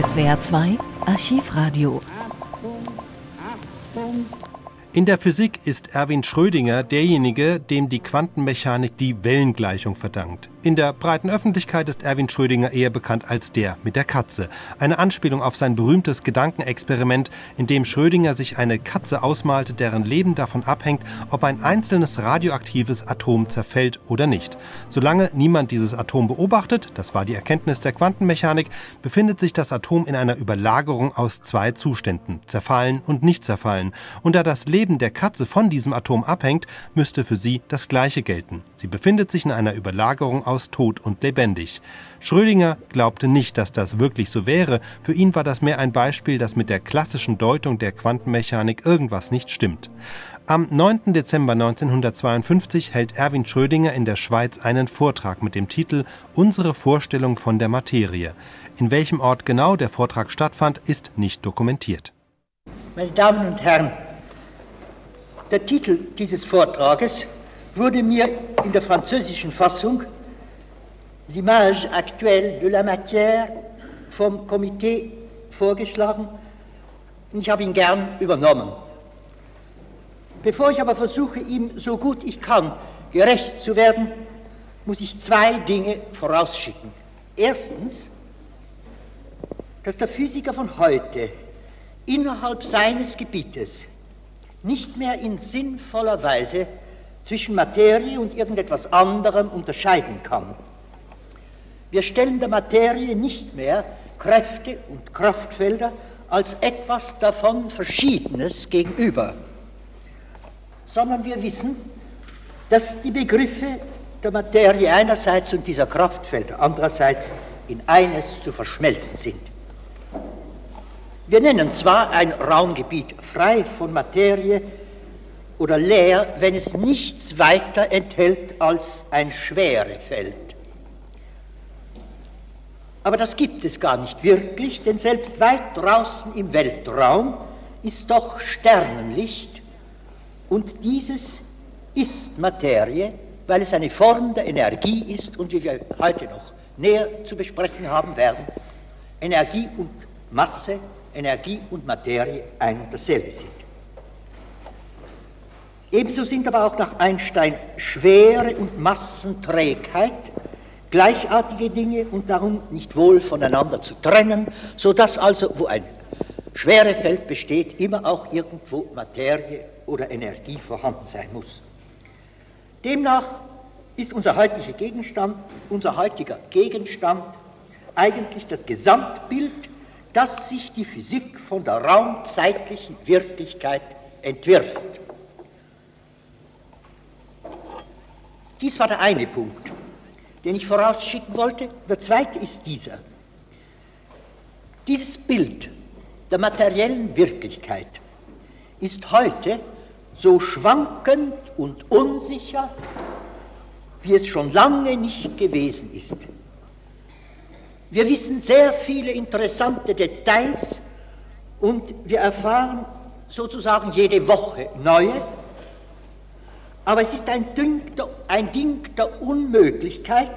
SWR 2 Archivradio. In der Physik ist Erwin Schrödinger derjenige, dem die Quantenmechanik die Wellengleichung verdankt. In der breiten Öffentlichkeit ist Erwin Schrödinger eher bekannt als der mit der Katze. Eine Anspielung auf sein berühmtes Gedankenexperiment, in dem Schrödinger sich eine Katze ausmalte, deren Leben davon abhängt, ob ein einzelnes radioaktives Atom zerfällt oder nicht. Solange niemand dieses Atom beobachtet, das war die Erkenntnis der Quantenmechanik, befindet sich das Atom in einer Überlagerung aus zwei Zuständen, zerfallen und nicht zerfallen. Und da das Leben der Katze von diesem Atom abhängt, müsste für sie das Gleiche gelten. Sie befindet sich in einer Überlagerung aus tot und lebendig. Schrödinger glaubte nicht, dass das wirklich so wäre. Für ihn war das mehr ein Beispiel, dass mit der klassischen Deutung der Quantenmechanik irgendwas nicht stimmt. Am 9. Dezember 1952 hält Erwin Schrödinger in der Schweiz einen Vortrag mit dem Titel Unsere Vorstellung von der Materie. In welchem Ort genau der Vortrag stattfand, ist nicht dokumentiert. Meine Damen und Herren, der Titel dieses Vortrages wurde mir in der französischen Fassung l'image actuelle de la matière vom Komitee vorgeschlagen und ich habe ihn gern übernommen. Bevor ich aber versuche, ihm so gut ich kann gerecht zu werden, muss ich zwei Dinge vorausschicken. Erstens, dass der Physiker von heute innerhalb seines Gebietes nicht mehr in sinnvoller Weise zwischen Materie und irgendetwas anderem unterscheiden kann. Wir stellen der Materie nicht mehr Kräfte und Kraftfelder als etwas davon Verschiedenes gegenüber, sondern wir wissen, dass die Begriffe der Materie einerseits und dieser Kraftfelder andererseits in eines zu verschmelzen sind. Wir nennen zwar ein Raumgebiet frei von Materie oder leer, wenn es nichts weiter enthält als ein Schwerefeld. Aber das gibt es gar nicht wirklich, denn selbst weit draußen im Weltraum ist doch Sternenlicht und dieses ist Materie, weil es eine Form der Energie ist und wie wir heute noch näher zu besprechen haben werden, Energie und Masse, Energie und Materie ein und dasselbe sind. Ebenso sind aber auch nach Einstein Schwere und Massenträgheit gleichartige Dinge und darum nicht wohl voneinander zu trennen, sodass also, wo ein Schwerefeld besteht, immer auch irgendwo Materie oder Energie vorhanden sein muss. Demnach ist unser heutiger Gegenstand, unser heutiger Gegenstand eigentlich das Gesamtbild, das sich die Physik von der raumzeitlichen Wirklichkeit entwirft. Dies war der eine Punkt den ich vorausschicken wollte. Der zweite ist dieser. Dieses Bild der materiellen Wirklichkeit ist heute so schwankend und unsicher, wie es schon lange nicht gewesen ist. Wir wissen sehr viele interessante Details und wir erfahren sozusagen jede Woche neue aber es ist ein Ding, der, ein Ding der Unmöglichkeit,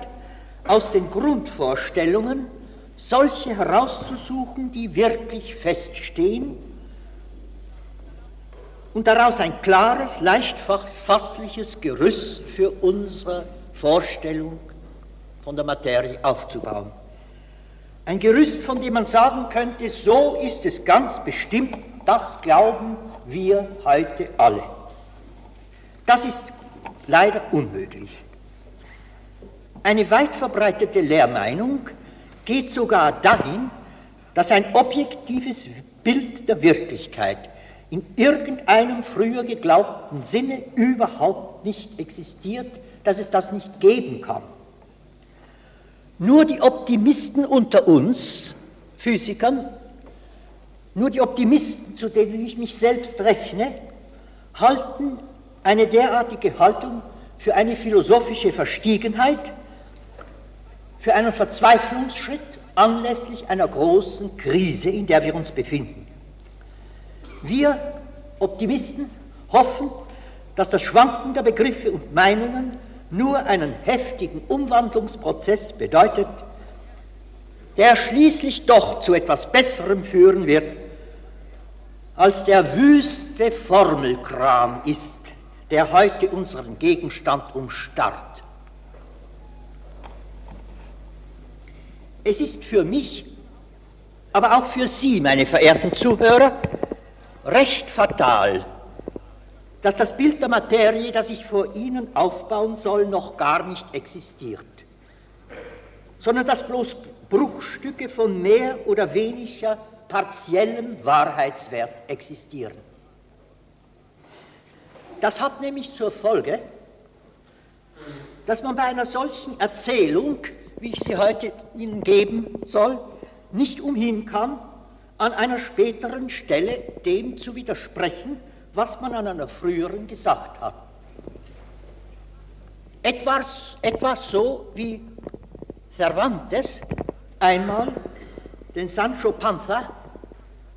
aus den Grundvorstellungen solche herauszusuchen, die wirklich feststehen und daraus ein klares, leicht fassliches Gerüst für unsere Vorstellung von der Materie aufzubauen. Ein Gerüst, von dem man sagen könnte, so ist es ganz bestimmt, das glauben wir heute alle. Das ist leider unmöglich. Eine weit verbreitete Lehrmeinung geht sogar dahin, dass ein objektives Bild der Wirklichkeit in irgendeinem früher geglaubten Sinne überhaupt nicht existiert, dass es das nicht geben kann. Nur die Optimisten unter uns, Physikern, nur die Optimisten, zu denen ich mich selbst rechne, halten eine derartige Haltung für eine philosophische Verstiegenheit, für einen Verzweiflungsschritt anlässlich einer großen Krise, in der wir uns befinden. Wir Optimisten hoffen, dass das Schwanken der Begriffe und Meinungen nur einen heftigen Umwandlungsprozess bedeutet, der schließlich doch zu etwas Besserem führen wird, als der wüste Formelkram ist, der heute unseren Gegenstand umstarrt. Es ist für mich, aber auch für Sie, meine verehrten Zuhörer, recht fatal, dass das Bild der Materie, das ich vor Ihnen aufbauen soll, noch gar nicht existiert, sondern dass bloß Bruchstücke von mehr oder weniger partiellem Wahrheitswert existieren. Das hat nämlich zur Folge, dass man bei einer solchen Erzählung, wie ich sie heute Ihnen geben soll, nicht umhin kann, an einer späteren Stelle dem zu widersprechen, was man an einer früheren gesagt hat. Etwas, etwas so wie Cervantes einmal den Sancho Panza,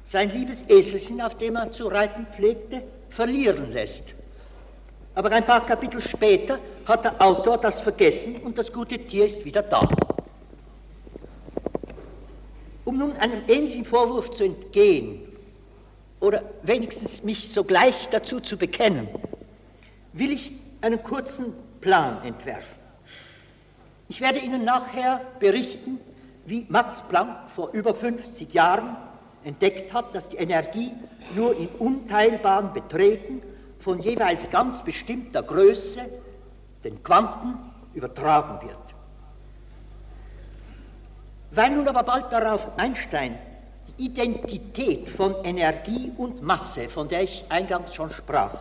sein liebes Eselchen, auf dem er zu reiten pflegte, verlieren lässt. Aber ein paar Kapitel später hat der Autor das vergessen und das gute Tier ist wieder da. Um nun einem ähnlichen Vorwurf zu entgehen oder wenigstens mich sogleich dazu zu bekennen, will ich einen kurzen Plan entwerfen. Ich werde Ihnen nachher berichten, wie Max Planck vor über 50 Jahren entdeckt hat, dass die Energie nur in unteilbaren Beträgen von jeweils ganz bestimmter Größe, den Quanten, übertragen wird. Weil nun aber bald darauf Einstein die Identität von Energie und Masse, von der ich eingangs schon sprach,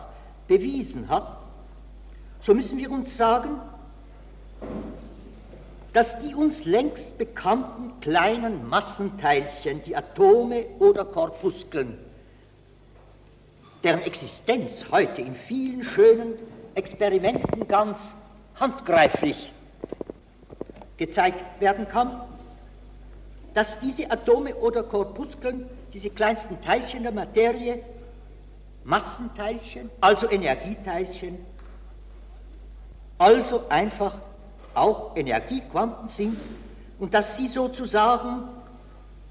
bewiesen hat, so müssen wir uns sagen, dass die uns längst bekannten kleinen Massenteilchen, die Atome oder Korpuskeln, deren Existenz heute in vielen schönen Experimenten ganz handgreiflich gezeigt werden kann, dass diese Atome oder Korpuskeln, diese kleinsten Teilchen der Materie, Massenteilchen, also Energieteilchen, also einfach auch Energiequanten sind und dass sie sozusagen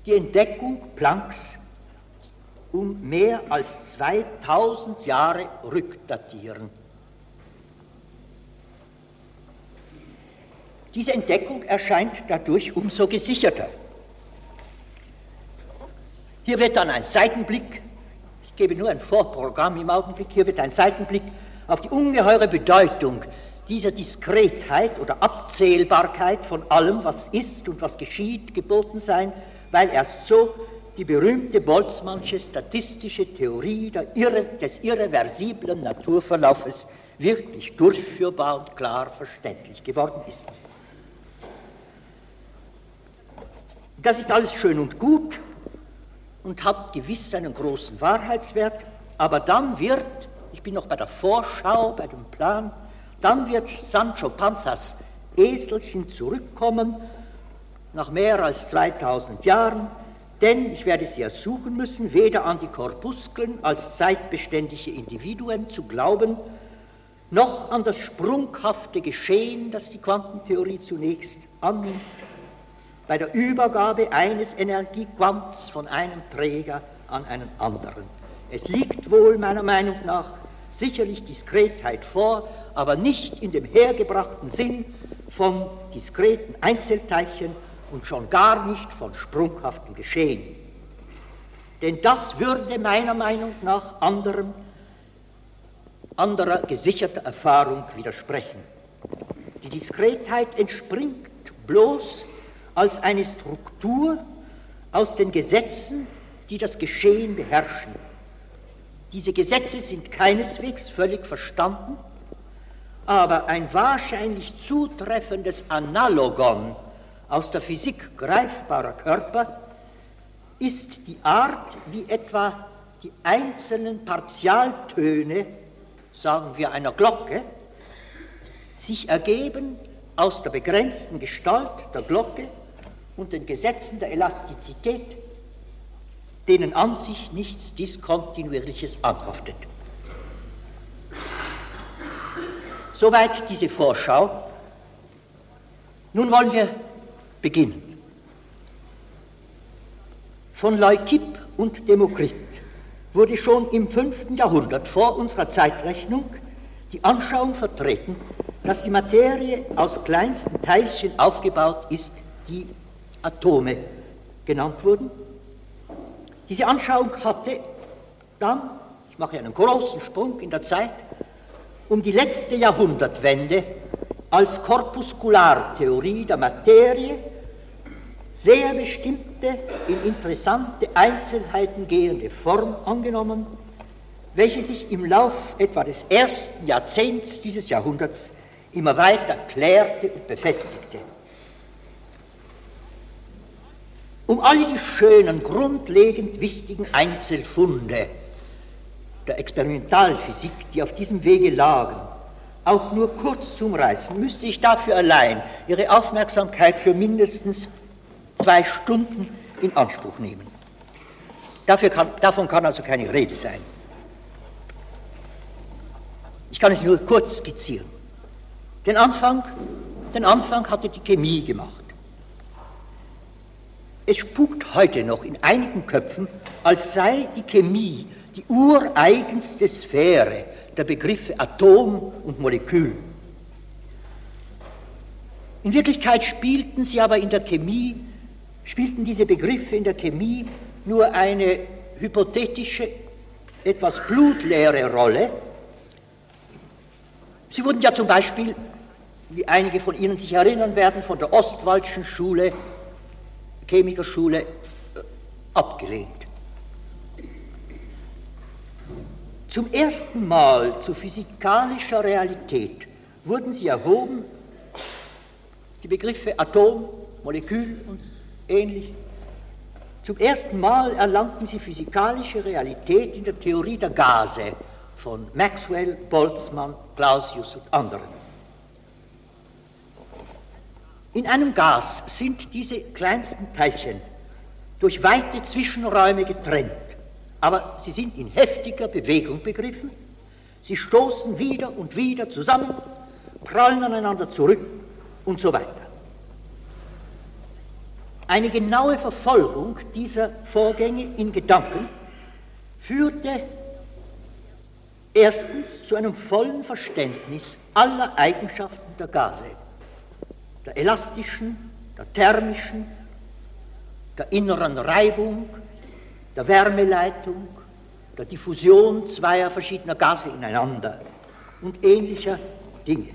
die Entdeckung Plancks um mehr als 2000 Jahre rückdatieren. Diese Entdeckung erscheint dadurch umso gesicherter. Hier wird dann ein Seitenblick, ich gebe nur ein Vorprogramm im Augenblick, hier wird ein Seitenblick auf die ungeheure Bedeutung dieser Diskretheit oder Abzählbarkeit von allem, was ist und was geschieht, geboten sein, weil erst so die berühmte Boltzmannsche statistische Theorie Irre, des irreversiblen Naturverlaufes wirklich durchführbar und klar verständlich geworden ist. Das ist alles schön und gut und hat gewiss einen großen Wahrheitswert, aber dann wird, ich bin noch bei der Vorschau, bei dem Plan, dann wird Sancho Panzas Eselchen zurückkommen, nach mehr als 2000 Jahren, denn ich werde sie ersuchen müssen, weder an die Korpuskeln als zeitbeständige Individuen zu glauben, noch an das sprunghafte Geschehen, das die Quantentheorie zunächst annimmt, bei der Übergabe eines Energiequants von einem Träger an einen anderen. Es liegt wohl meiner Meinung nach sicherlich Diskretheit vor, aber nicht in dem hergebrachten Sinn von diskreten Einzelteilchen und schon gar nicht von sprunghaftem Geschehen. Denn das würde meiner Meinung nach anderem, anderer gesicherter Erfahrung widersprechen. Die Diskretheit entspringt bloß als eine Struktur aus den Gesetzen, die das Geschehen beherrschen. Diese Gesetze sind keineswegs völlig verstanden, aber ein wahrscheinlich zutreffendes Analogon aus der Physik greifbarer Körper ist die Art, wie etwa die einzelnen Partialtöne, sagen wir einer Glocke, sich ergeben aus der begrenzten Gestalt der Glocke und den Gesetzen der Elastizität denen an sich nichts Diskontinuierliches anhaftet. Soweit diese Vorschau. Nun wollen wir beginnen. Von Leukipp und Demokrit wurde schon im 5. Jahrhundert vor unserer Zeitrechnung die Anschauung vertreten, dass die Materie aus kleinsten Teilchen aufgebaut ist, die Atome genannt wurden. Diese Anschauung hatte dann, ich mache einen großen Sprung in der Zeit, um die letzte Jahrhundertwende als Korpuskulartheorie der Materie sehr bestimmte, in interessante Einzelheiten gehende Form angenommen, welche sich im Lauf etwa des ersten Jahrzehnts dieses Jahrhunderts immer weiter klärte und befestigte. Um alle die schönen, grundlegend wichtigen Einzelfunde der Experimentalphysik, die auf diesem Wege lagen, auch nur kurz zu umreißen, müsste ich dafür allein Ihre Aufmerksamkeit für mindestens zwei Stunden in Anspruch nehmen. Kann, davon kann also keine Rede sein. Ich kann es nur kurz skizzieren. Den Anfang, den Anfang hatte die Chemie gemacht. Es spukt heute noch in einigen Köpfen, als sei die Chemie die ureigenste Sphäre der Begriffe Atom und Molekül. In Wirklichkeit spielten sie aber in der Chemie, spielten diese Begriffe in der Chemie nur eine hypothetische, etwas blutleere Rolle. Sie wurden ja zum Beispiel, wie einige von Ihnen sich erinnern werden, von der Ostwaldschen Schule, Chemikerschule, äh, abgelehnt. Zum ersten Mal zu physikalischer Realität wurden sie erhoben, die Begriffe Atom, Molekül und ähnlich. Zum ersten Mal erlangten sie physikalische Realität in der Theorie der Gase von Maxwell, Boltzmann, Clausius und anderen. In einem Gas sind diese kleinsten Teilchen durch weite Zwischenräume getrennt aber sie sind in heftiger Bewegung begriffen. Sie stoßen wieder und wieder zusammen, prallen aneinander zurück und so weiter. Eine genaue Verfolgung dieser Vorgänge in Gedanken führte erstens zu einem vollen Verständnis aller Eigenschaften der Gase, der elastischen, der thermischen, der inneren Reibung, der Wärmeleitung, der Diffusion zweier verschiedener Gase ineinander und ähnlicher Dinge.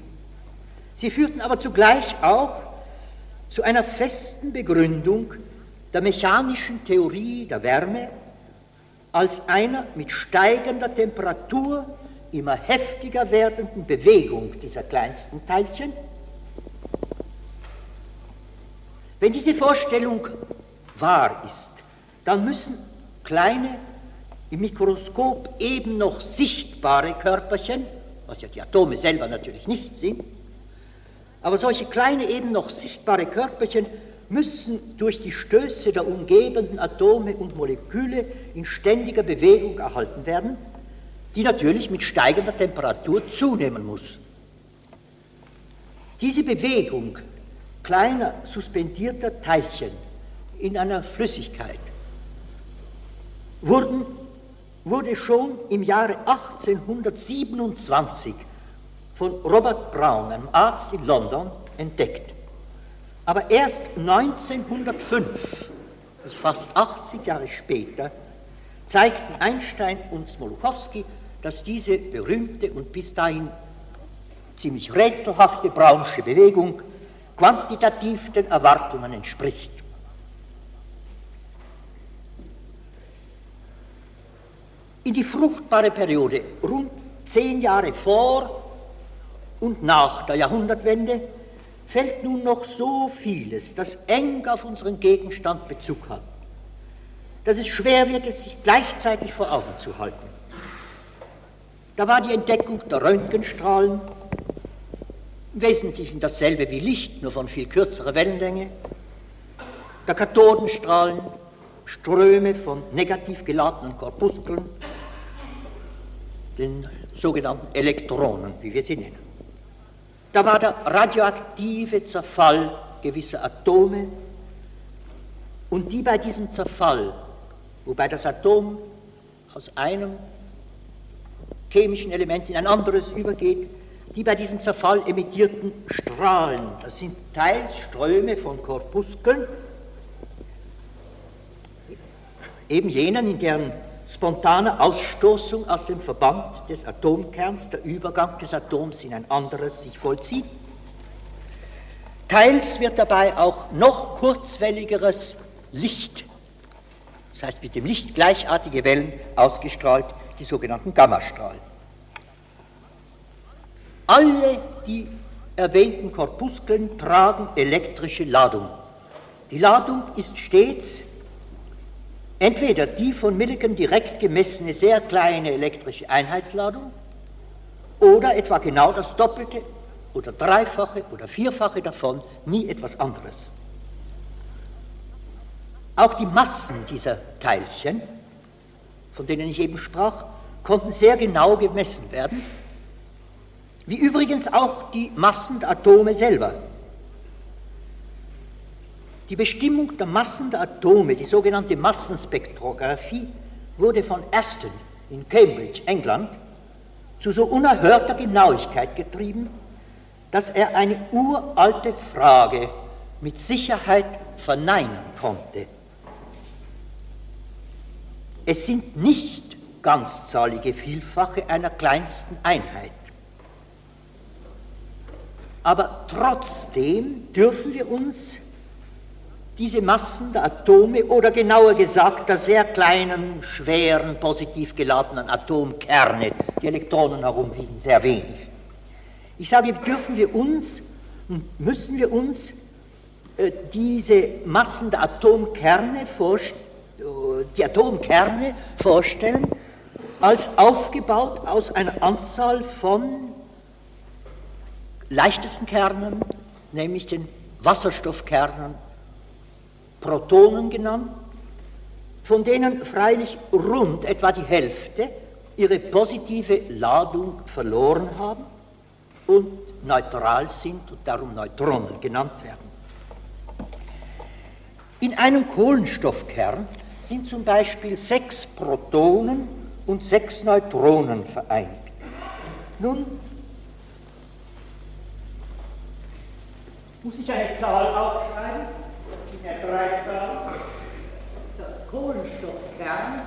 Sie führten aber zugleich auch zu einer festen Begründung der mechanischen Theorie der Wärme als einer mit steigender Temperatur immer heftiger werdenden Bewegung dieser kleinsten Teilchen. Wenn diese Vorstellung wahr ist, dann müssen kleine, im Mikroskop eben noch sichtbare Körperchen, was ja die Atome selber natürlich nicht sind, aber solche kleine, eben noch sichtbare Körperchen müssen durch die Stöße der umgebenden Atome und Moleküle in ständiger Bewegung erhalten werden, die natürlich mit steigender Temperatur zunehmen muss. Diese Bewegung kleiner suspendierter Teilchen in einer Flüssigkeit wurden, wurde schon im Jahre 1827 von Robert Brown, einem Arzt in London, entdeckt. Aber erst 1905, also fast 80 Jahre später, zeigten Einstein und Smoluchowski, dass diese berühmte und bis dahin ziemlich rätselhafte Brownsche Bewegung quantitativ den Erwartungen entspricht. in die fruchtbare Periode rund zehn Jahre vor und nach der Jahrhundertwende fällt nun noch so vieles, das eng auf unseren Gegenstand Bezug hat, dass es schwer wird, es sich gleichzeitig vor Augen zu halten. Da war die Entdeckung der Röntgenstrahlen, im Wesentlichen dasselbe wie Licht, nur von viel kürzerer Wellenlänge, der Kathodenstrahlen, Ströme von negativ geladenen Korpuskeln, den sogenannten Elektronen, wie wir sie nennen. Da war der radioaktive Zerfall gewisser Atome. Und die bei diesem Zerfall wobei das Atom aus einem chemischen Element in ein anderes übergeht, die bei diesem Zerfall emittierten Strahlen, das sind teils Ströme von Korpuskeln, eben jenen, in deren spontane Ausstoßung aus dem Verband des Atomkerns, der Übergang des Atoms in ein anderes sich vollzieht. Teils wird dabei auch noch kurzwelligeres Licht, das heißt mit dem Licht gleichartige Wellen ausgestrahlt, die sogenannten Gammastrahlen. Alle die erwähnten Korpuskeln tragen elektrische Ladung. Die Ladung ist stets entweder die von Millikan direkt gemessene sehr kleine elektrische Einheitsladung oder etwa genau das Doppelte oder Dreifache oder Vierfache davon, nie etwas anderes. Auch die Massen dieser Teilchen, von denen ich eben sprach, konnten sehr genau gemessen werden, wie übrigens auch die Massen der Atome selber. Die Bestimmung der Massen der Atome, die sogenannte Massenspektrographie, wurde von Aston in Cambridge, England, zu so unerhörter Genauigkeit getrieben, dass er eine uralte Frage mit Sicherheit verneinen konnte. Es sind nicht ganzzahlige Vielfache einer kleinsten Einheit. Aber trotzdem dürfen wir uns diese Massen der Atome oder genauer gesagt der sehr kleinen, schweren, positiv geladenen Atomkerne, die Elektronen herumliegen, sehr wenig. Ich sage, dürfen wir uns, müssen wir uns äh, diese Massen der Atomkerne vorstellen, die Atomkerne vorstellen, als aufgebaut aus einer Anzahl von leichtesten Kernen, nämlich den Wasserstoffkernen Protonen genannt, von denen freilich rund etwa die Hälfte ihre positive Ladung verloren haben und neutral sind und darum Neutronen genannt werden. In einem Kohlenstoffkern sind zum Beispiel sechs Protonen und sechs Neutronen vereinigt. Nun muss ich eine Zahl aufschreiben der Dreizahl, der Kohlenstoffkern,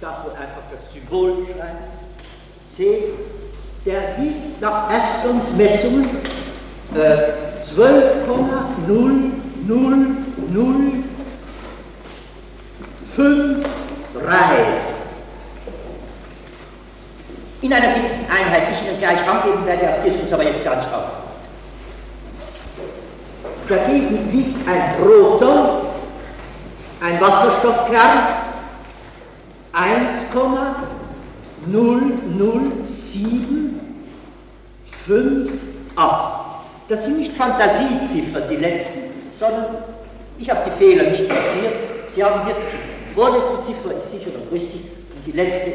darf wohl einfach das Symbol schreiben, C, der wiegt nach Astons Messungen äh, 12,00053 in einer gewissen Einheit, die ich Ihnen gleich angeben werde, auf die uns aber jetzt gar nicht auf. Dagegen wiegt ein Proton, ein Wasserstoffkern, 1,0075 Das sind nicht Fantasieziffern, die letzten, sondern ich habe die Fehler nicht notiert. Sie haben wirklich, die vorletzte Ziffer ist sicher noch richtig und die letzte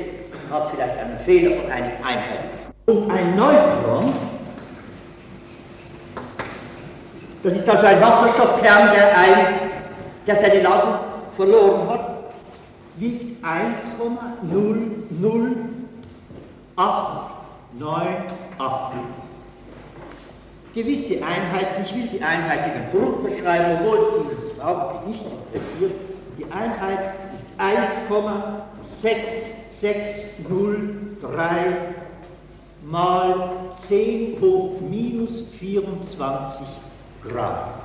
hat vielleicht einen Fehler von einigen Einheiten. Und ein Neutron Das ist also ein Wasserstoffkern, der, ein, der seine Ladung verloren hat, wiegt 1,00898. Gewisse Einheiten, ich will die Einheit in Bruch beschreiben, obwohl Sie das überhaupt nicht interessiert. Die Einheit ist 1,6603 mal 10 hoch minus 24 Grad.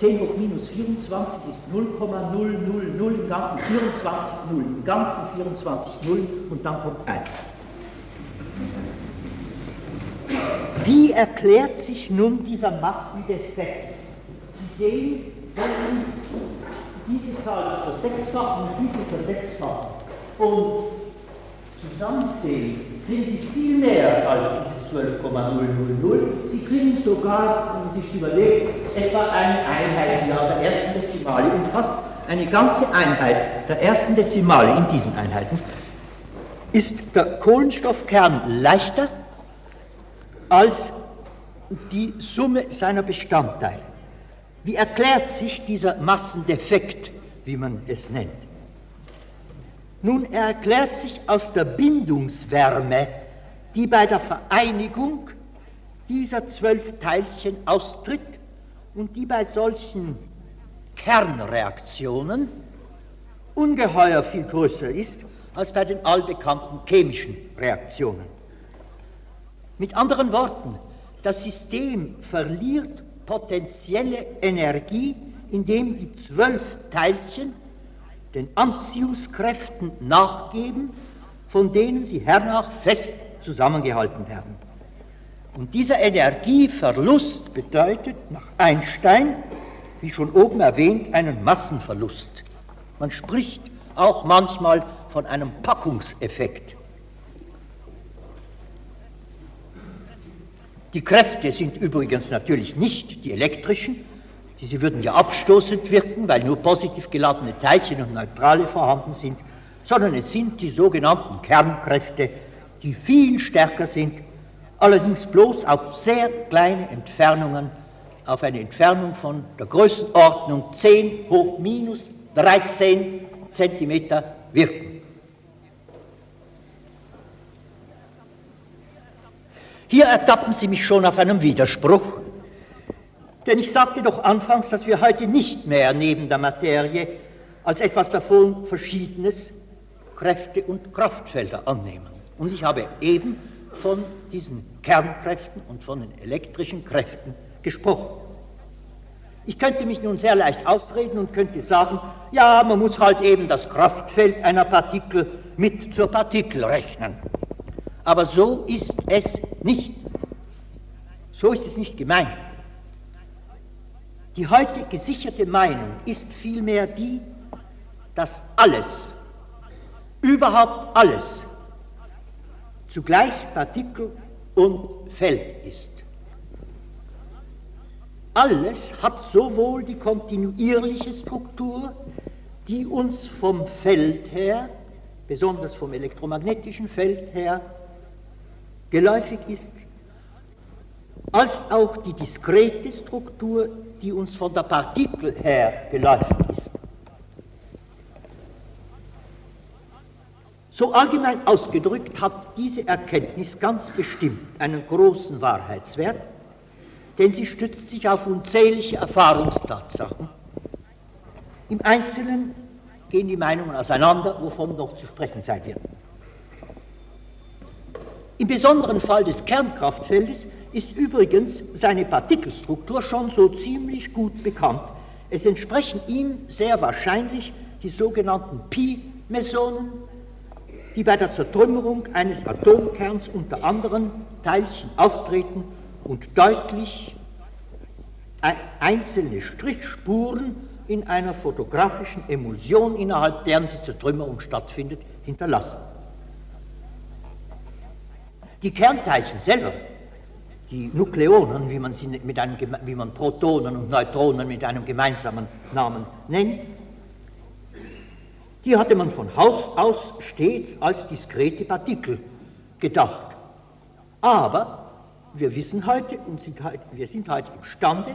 10 hoch minus 24 ist 0,000 im ganzen 24 0, im ganzen 24 0 und dann kommt 1. Wie erklärt sich nun dieser Massendefekt? Sie sehen, wenn diese Zahl versechsfachen und diese versechsfachen und zusammenzählen, kriegen Sie viel mehr als dieses 12,000. Sie kriegen sogar, wenn man sich überlegt, etwa eine Einheit ja, der ersten Dezimale und fast eine ganze Einheit der ersten Dezimale in diesen Einheiten ist der Kohlenstoffkern leichter als die Summe seiner Bestandteile. Wie erklärt sich dieser Massendefekt, wie man es nennt? Nun, er erklärt sich aus der Bindungswärme, die bei der Vereinigung dieser zwölf Teilchen austritt und die bei solchen Kernreaktionen ungeheuer viel größer ist als bei den allbekannten chemischen Reaktionen. Mit anderen Worten, das System verliert potenzielle Energie, indem die zwölf Teilchen den Anziehungskräften nachgeben, von denen sie hernach fest zusammengehalten werden. Und dieser Energieverlust bedeutet nach Einstein, wie schon oben erwähnt, einen Massenverlust. Man spricht auch manchmal von einem Packungseffekt. Die Kräfte sind übrigens natürlich nicht die elektrischen, diese würden ja abstoßend wirken, weil nur positiv geladene Teilchen und Neutrale vorhanden sind, sondern es sind die sogenannten Kernkräfte, die viel stärker sind, allerdings bloß auf sehr kleine Entfernungen, auf eine Entfernung von der Größenordnung 10 hoch minus 13 Zentimeter wirken. Hier ertappen Sie mich schon auf einem Widerspruch, denn ich sagte doch anfangs, dass wir heute nicht mehr neben der Materie als etwas davon Verschiedenes Kräfte und Kraftfelder annehmen. Und ich habe eben von diesen Kernkräften und von den elektrischen Kräften gesprochen. Ich könnte mich nun sehr leicht ausreden und könnte sagen, ja, man muss halt eben das Kraftfeld einer Partikel mit zur Partikel rechnen. Aber so ist es nicht. So ist es nicht gemeint. Die heute gesicherte Meinung ist vielmehr die, dass alles, überhaupt alles, zugleich Partikel und Feld ist. Alles hat sowohl die kontinuierliche Struktur, die uns vom Feld her, besonders vom elektromagnetischen Feld her, geläufig ist, als auch die diskrete Struktur, die uns von der Partikel her geläufig ist. So allgemein ausgedrückt hat diese Erkenntnis ganz bestimmt einen großen Wahrheitswert, denn sie stützt sich auf unzählige Erfahrungstatsachen. Im Einzelnen gehen die Meinungen auseinander, wovon noch zu sprechen sein wird. Im besonderen Fall des Kernkraftfeldes ist übrigens seine Partikelstruktur schon so ziemlich gut bekannt. Es entsprechen ihm sehr wahrscheinlich die sogenannten Pi-Mesonen, die bei der Zertrümmerung eines Atomkerns unter anderen Teilchen auftreten und deutlich einzelne Strichspuren in einer fotografischen Emulsion, innerhalb deren die Zertrümmerung stattfindet, hinterlassen. Die Kernteilchen selber die Nukleonen, wie man, sie mit einem, wie man Protonen und Neutronen mit einem gemeinsamen Namen nennt, die hatte man von Haus aus stets als diskrete Partikel gedacht. Aber wir wissen heute und sind heute, wir sind heute imstande,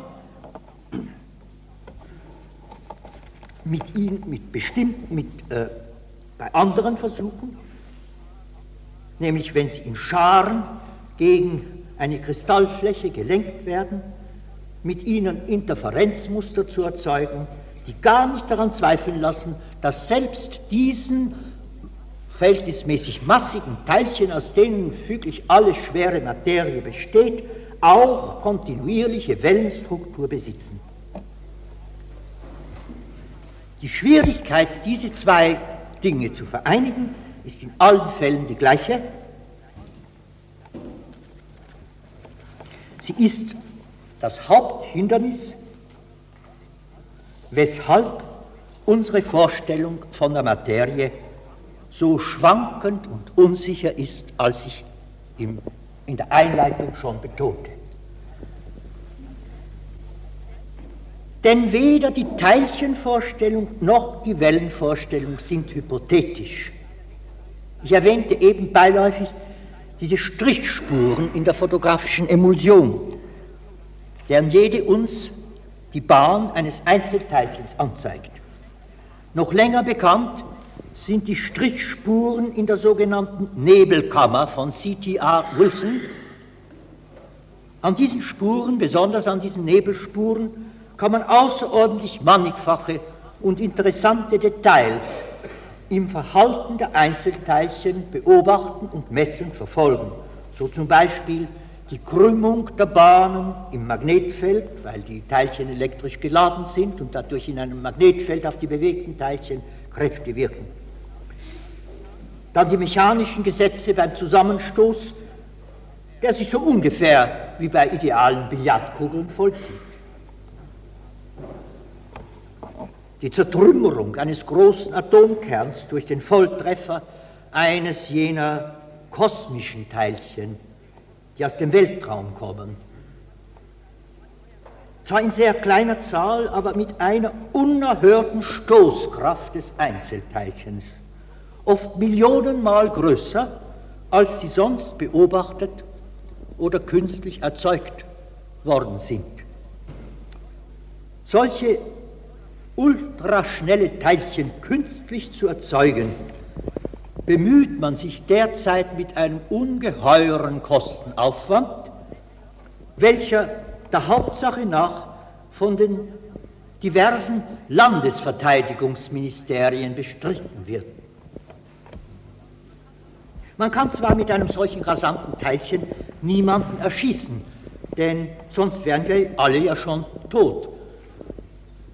mit ihnen, mit bestimmten, mit, äh, bei anderen Versuchen, nämlich wenn sie in Scharen gegen eine Kristallfläche gelenkt werden, mit ihnen Interferenzmuster zu erzeugen, die gar nicht daran zweifeln lassen, dass selbst diesen verhältnismäßig massigen Teilchen, aus denen füglich alle schwere Materie besteht, auch kontinuierliche Wellenstruktur besitzen. Die Schwierigkeit, diese zwei Dinge zu vereinigen, ist in allen Fällen die gleiche, Sie ist das Haupthindernis, weshalb unsere Vorstellung von der Materie so schwankend und unsicher ist, als ich im, in der Einleitung schon betonte. Denn weder die Teilchenvorstellung noch die Wellenvorstellung sind hypothetisch. Ich erwähnte eben beiläufig diese Strichspuren in der fotografischen Emulsion. deren jede uns die Bahn eines Einzelteilchens anzeigt. Noch länger bekannt sind die Strichspuren in der sogenannten Nebelkammer von C.T.R. Wilson. An diesen Spuren, besonders an diesen Nebelspuren, kann man außerordentlich mannigfache und interessante Details im Verhalten der Einzelteilchen beobachten und messen verfolgen. So zum Beispiel die Krümmung der Bahnen im Magnetfeld, weil die Teilchen elektrisch geladen sind und dadurch in einem Magnetfeld auf die bewegten Teilchen Kräfte wirken. Dann die mechanischen Gesetze beim Zusammenstoß, der sich so ungefähr wie bei idealen Billardkugeln vollzieht. Die Zertrümmerung eines großen Atomkerns durch den Volltreffer eines jener kosmischen Teilchen, die aus dem Weltraum kommen. Zwar in sehr kleiner Zahl, aber mit einer unerhörten Stoßkraft des Einzelteilchens, oft Millionenmal größer, als sie sonst beobachtet oder künstlich erzeugt worden sind. Solche ultraschnelle Teilchen künstlich zu erzeugen, bemüht man sich derzeit mit einem ungeheuren Kostenaufwand, welcher der Hauptsache nach von den diversen Landesverteidigungsministerien bestritten wird. Man kann zwar mit einem solchen rasanten Teilchen niemanden erschießen, denn sonst wären wir alle ja schon tot.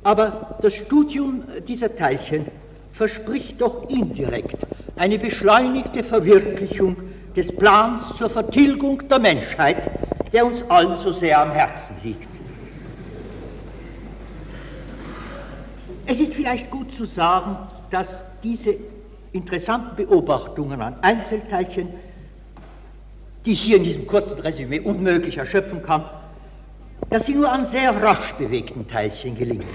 Aber das Studium dieser Teilchen verspricht doch indirekt eine beschleunigte Verwirklichung des Plans zur Vertilgung der Menschheit, der uns allen so sehr am Herzen liegt. Es ist vielleicht gut zu sagen, dass diese interessanten Beobachtungen an Einzelteilchen, die ich hier in diesem kurzen Resümee unmöglich erschöpfen kann, dass sie nur an sehr rasch bewegten Teilchen gelingen.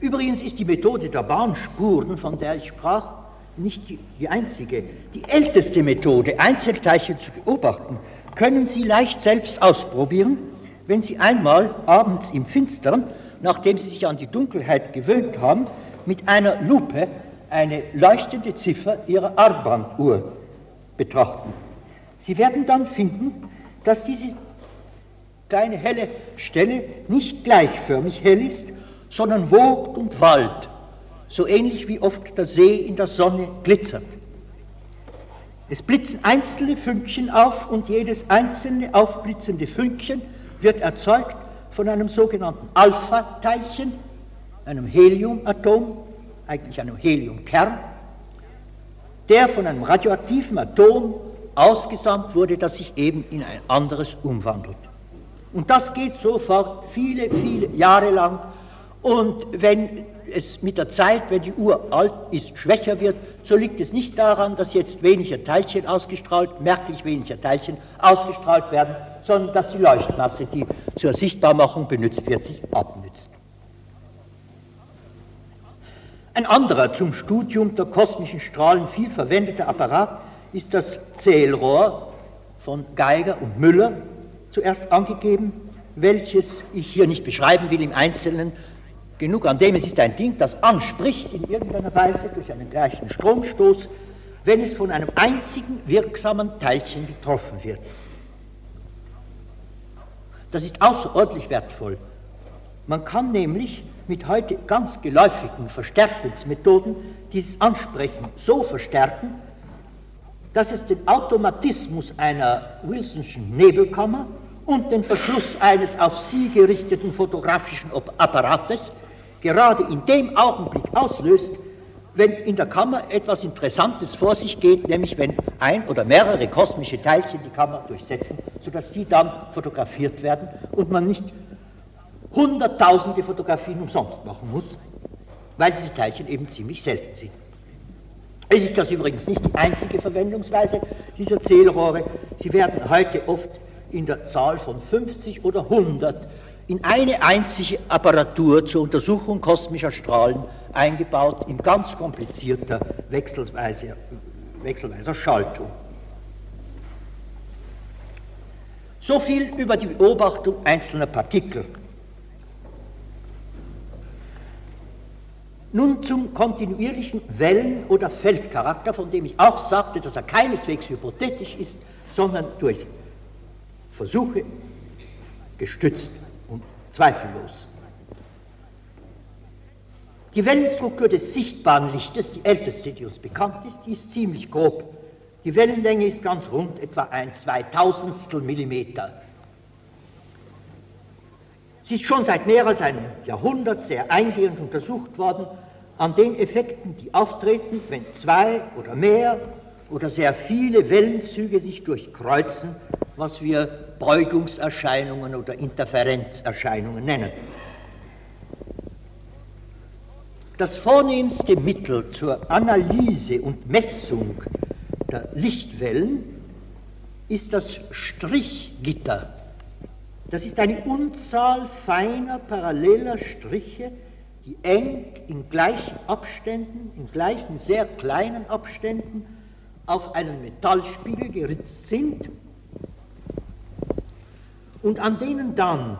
Übrigens ist die Methode der Bahnspuren, von der ich sprach, nicht die, die, einzige. Die älteste Methode, Einzelteilchen zu beobachten, können Sie leicht selbst ausprobieren, wenn Sie einmal abends im Finstern, nachdem Sie sich an die Dunkelheit gewöhnt haben, mit einer Lupe eine leuchtende Ziffer Ihrer Armbanduhr betrachten. Sie werden dann finden, dass diese kleine helle Stelle nicht gleichförmig hell ist, sondern wogt und wallt, so ähnlich wie oft der See in der Sonne glitzert. Es blitzen einzelne Fünkchen auf und jedes einzelne aufblitzende Fünkchen wird erzeugt von einem sogenannten Alpha-Teilchen, einem Heliumatom, eigentlich einem Heliumkern, der von einem radioaktiven Atom ausgesandt wurde, das sich eben in ein anderes umwandelt. Und das geht sofort viele, viele Jahre lang und wenn es mit der Zeit, wenn die Uhr alt ist, schwächer wird, so liegt es nicht daran, dass jetzt weniger Teilchen ausgestrahlt, merklich weniger Teilchen ausgestrahlt werden, sondern dass die Leuchtmasse, die zur Sichtbarmachung benutzt wird, sich abnützt. Ein anderer zum Studium der kosmischen Strahlen viel verwendeter Apparat ist das Zählrohr von Geiger und Müller, zuerst angegeben, welches ich hier nicht beschreiben will im Einzelnen, genug an dem, es ist ein Ding, das anspricht in irgendeiner Weise durch einen gleichen Stromstoß, wenn es von einem einzigen wirksamen Teilchen getroffen wird. Das ist außerordentlich wertvoll. Man kann nämlich mit heute ganz geläufigen Verstärkungsmethoden dieses Ansprechen so verstärken, dass es den Automatismus einer Wilsonschen Nebelkammer und den Verschluss eines auf sie gerichteten fotografischen Apparates gerade in dem Augenblick auslöst, wenn in der Kammer etwas Interessantes vor sich geht, nämlich wenn ein oder mehrere kosmische Teilchen die Kammer durchsetzen, sodass die dann fotografiert werden und man nicht hunderttausende Fotografien umsonst machen muss, weil diese Teilchen eben ziemlich selten sind. Es ist das übrigens nicht die einzige Verwendungsweise dieser Zählrohre. Sie werden heute oft in der Zahl von 50 oder 100 in eine einzige Apparatur zur Untersuchung kosmischer Strahlen eingebaut in ganz komplizierter wechselweiser, wechselweiser Schaltung. So viel über die Beobachtung einzelner Partikel. Nun zum kontinuierlichen Wellen- oder Feldcharakter, von dem ich auch sagte, dass er keineswegs hypothetisch ist, sondern durch Versuche gestützt und zweifellos. Die Wellenstruktur des sichtbaren Lichtes, die älteste, die uns bekannt ist, die ist ziemlich grob. Die Wellenlänge ist ganz rund, etwa ein Zweitausendstel Millimeter. Sie ist schon seit mehr als einem Jahrhundert sehr eingehend untersucht worden an den Effekten, die auftreten, wenn zwei oder mehr oder sehr viele Wellenzüge sich durchkreuzen, was wir Beugungserscheinungen oder Interferenzerscheinungen nennen. Das vornehmste Mittel zur Analyse und Messung der Lichtwellen ist das Strichgitter. Das ist eine Unzahl feiner, paralleler Striche, die eng in gleichen Abständen, in gleichen sehr kleinen Abständen auf einen Metallspiegel geritzt sind und an denen dann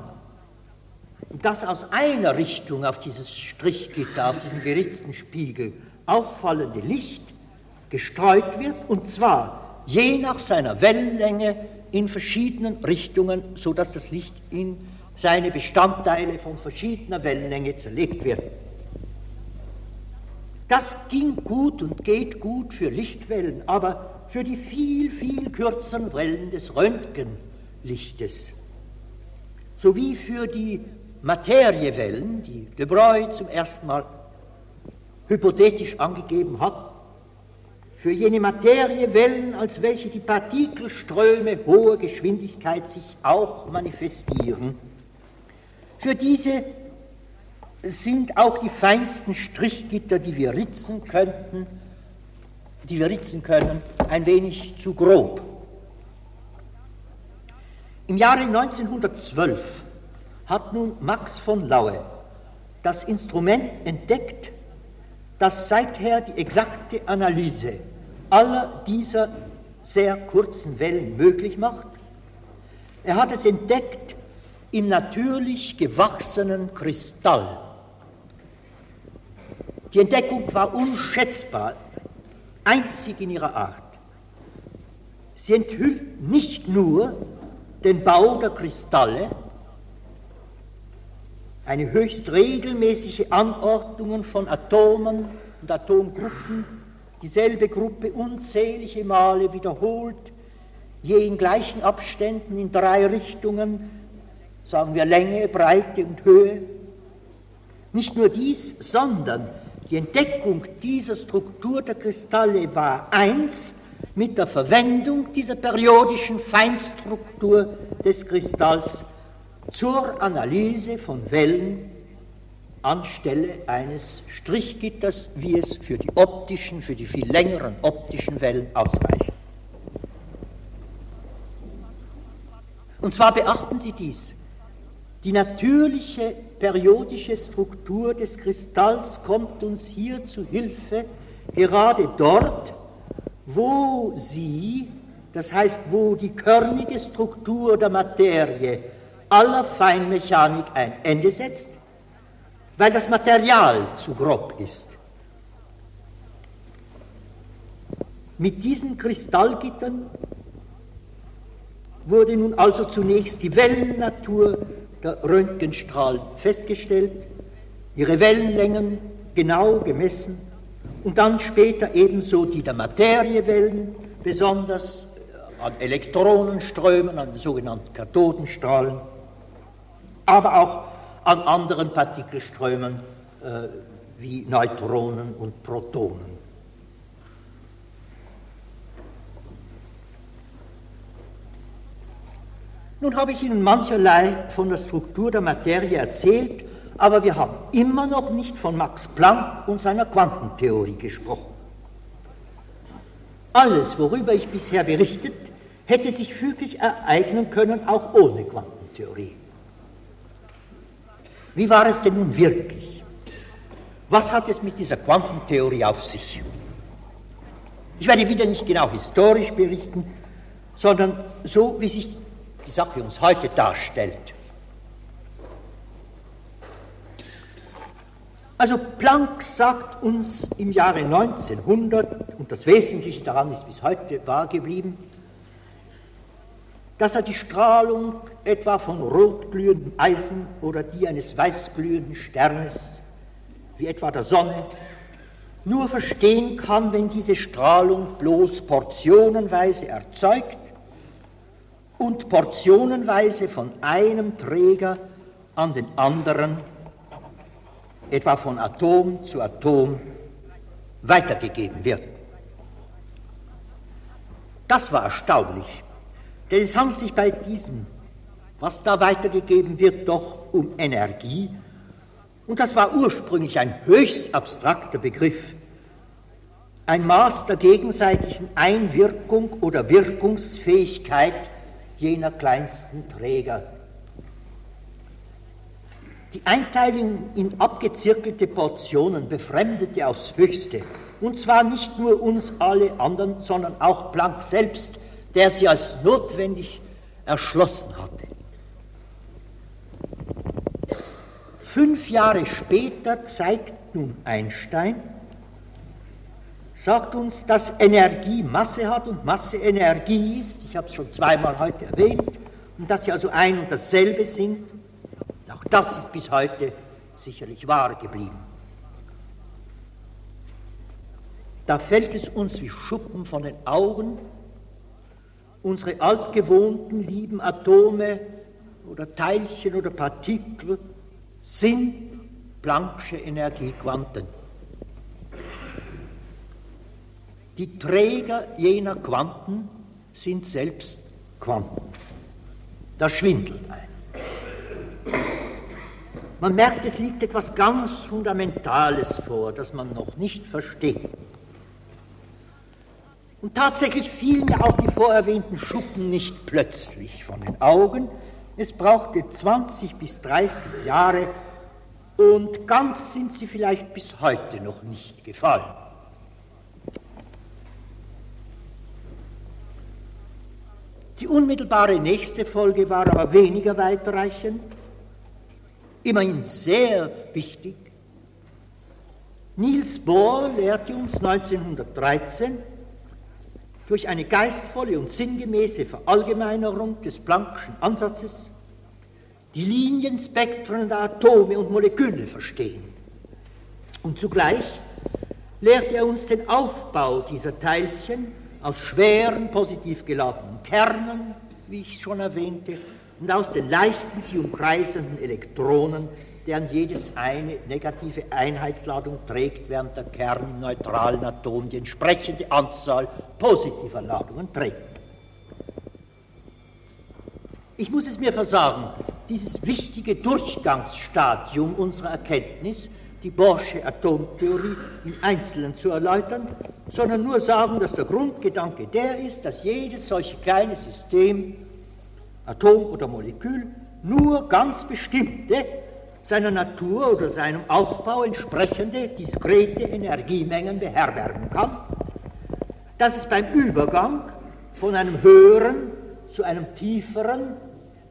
das aus einer Richtung auf dieses Strichgitter, auf diesen geritzten Spiegel auffallende Licht gestreut wird, und zwar je nach seiner Wellenlänge in verschiedenen Richtungen, sodass das Licht in seine Bestandteile von verschiedener Wellenlänge zerlegt wird. Das ging gut und geht gut für Lichtwellen, aber für die viel, viel kürzeren Wellen des Röntgenlichtes. Sowie für die Materiewellen, die De Broglie zum ersten Mal hypothetisch angegeben hat, für jene Materiewellen, als welche die Partikelströme hoher Geschwindigkeit sich auch manifestieren, für diese sind auch die feinsten Strichgitter, die wir ritzen könnten, die wir ritzen können, ein wenig zu grob. Im Jahre 1912 hat nun Max von Laue das Instrument entdeckt, das seither die exakte Analyse aller dieser sehr kurzen Wellen möglich macht. Er hat es entdeckt im natürlich gewachsenen Kristall. Die Entdeckung war unschätzbar, einzig in ihrer Art. Sie enthüllt nicht nur den Bau der Kristalle, eine höchst regelmäßige Anordnung von Atomen und Atomgruppen, dieselbe Gruppe unzählige Male wiederholt, je in gleichen Abständen in drei Richtungen, sagen wir Länge, Breite und Höhe. Nicht nur dies, sondern die Entdeckung dieser Struktur der Kristalle war eins mit der Verwendung dieser periodischen Feinstruktur des Kristalls zur Analyse von Wellen anstelle eines Strichgitters, wie es für die optischen, für die viel längeren optischen Wellen ausreicht. Und zwar beachten Sie dies. Die natürliche periodische Struktur des Kristalls kommt uns hier zu Hilfe, gerade dort, wo sie, das heißt, wo die körnige Struktur der Materie aller Feinmechanik ein Ende setzt, weil das Material zu grob ist. Mit diesen Kristallgittern wurde nun also zunächst die Wellennatur der Röntgenstrahlen festgestellt, ihre Wellenlängen genau gemessen und dann später ebenso die der Materiewellen, besonders äh, an Elektronenströmen, an sogenannten Kathodenstrahlen, aber auch an anderen Partikelströmen äh, wie Neutronen und Protonen. Nun habe ich Ihnen mancherlei von der Struktur der Materie erzählt, aber wir haben immer noch nicht von Max Planck und seiner Quantentheorie gesprochen. Alles, worüber ich bisher berichtet, hätte sich füglich ereignen können, auch ohne Quantentheorie. Wie war es denn nun wirklich? Was hat es mit dieser Quantentheorie auf sich? Ich werde wieder nicht genau historisch berichten, sondern so, wie sich die Sache uns heute darstellt. Also Planck sagt uns im Jahre 1900, und das Wesentliche daran ist bis heute wahr geblieben, dass er die Strahlung etwa von rotglühendem Eisen oder die eines weißglühenden Sternes, wie etwa der Sonne, nur verstehen kann, wenn diese Strahlung bloß portionenweise erzeugt und portionenweise von einem Träger an den anderen etwa von Atom zu Atom weitergegeben wird. Das war erstaunlich, denn es handelt sich bei diesem, was da weitergegeben wird, doch um Energie. Und das war ursprünglich ein höchst abstrakter Begriff, ein Maß der gegenseitigen Einwirkung oder Wirkungsfähigkeit jener kleinsten Träger die Einteilung in abgezirkelte Portionen befremdete aufs höchste, und zwar nicht nur uns alle anderen, sondern auch Planck selbst, der sie als notwendig erschlossen hatte. Fünf Jahre später zeigt nun Einstein, sagt uns, dass Energie Masse hat und Masse Energie ist, ich habe es schon zweimal heute erwähnt, und dass sie also ein und dasselbe sind auch das ist bis heute sicherlich wahr geblieben. Da fällt es uns wie Schuppen von den Augen, unsere altgewohnten lieben Atome oder Teilchen oder Partikel sind Planck'sche Energiequanten. Die Träger jener Quanten sind selbst Quanten. Das schwindelt ein. Man merkt, es liegt etwas ganz Fundamentales vor, das man noch nicht versteht. Und tatsächlich fielen mir auch die vorerwähnten Schuppen nicht plötzlich von den Augen. Es brauchte 20 bis 30 Jahre und ganz sind sie vielleicht bis heute noch nicht gefallen. Die unmittelbare nächste Folge war aber weniger weitreichend immerhin sehr wichtig. Niels Bohr lehrte uns 1913 durch eine geistvolle und sinngemäße Verallgemeinerung des Planck'schen Ansatzes die Linienspektren der Atome und Moleküle verstehen. Und zugleich lehrte er uns den Aufbau dieser Teilchen aus schweren, positiv geladenen Kernen, wie ich schon erwähnte, und aus den leichten sie umkreisenden Elektronen, deren jedes eine negative Einheitsladung trägt, während der kernneutralen Atom die entsprechende Anzahl positiver Ladungen trägt. Ich muss es mir versagen, dieses wichtige Durchgangsstadium unserer Erkenntnis, die Borsche Atomtheorie im Einzelnen zu erläutern, sondern nur sagen, dass der Grundgedanke der ist, dass jedes solche kleine System Atom oder Molekül, nur ganz bestimmte, seiner Natur oder seinem Aufbau entsprechende diskrete Energiemengen beherbergen kann, dass es beim Übergang von einem höheren zu einem tieferen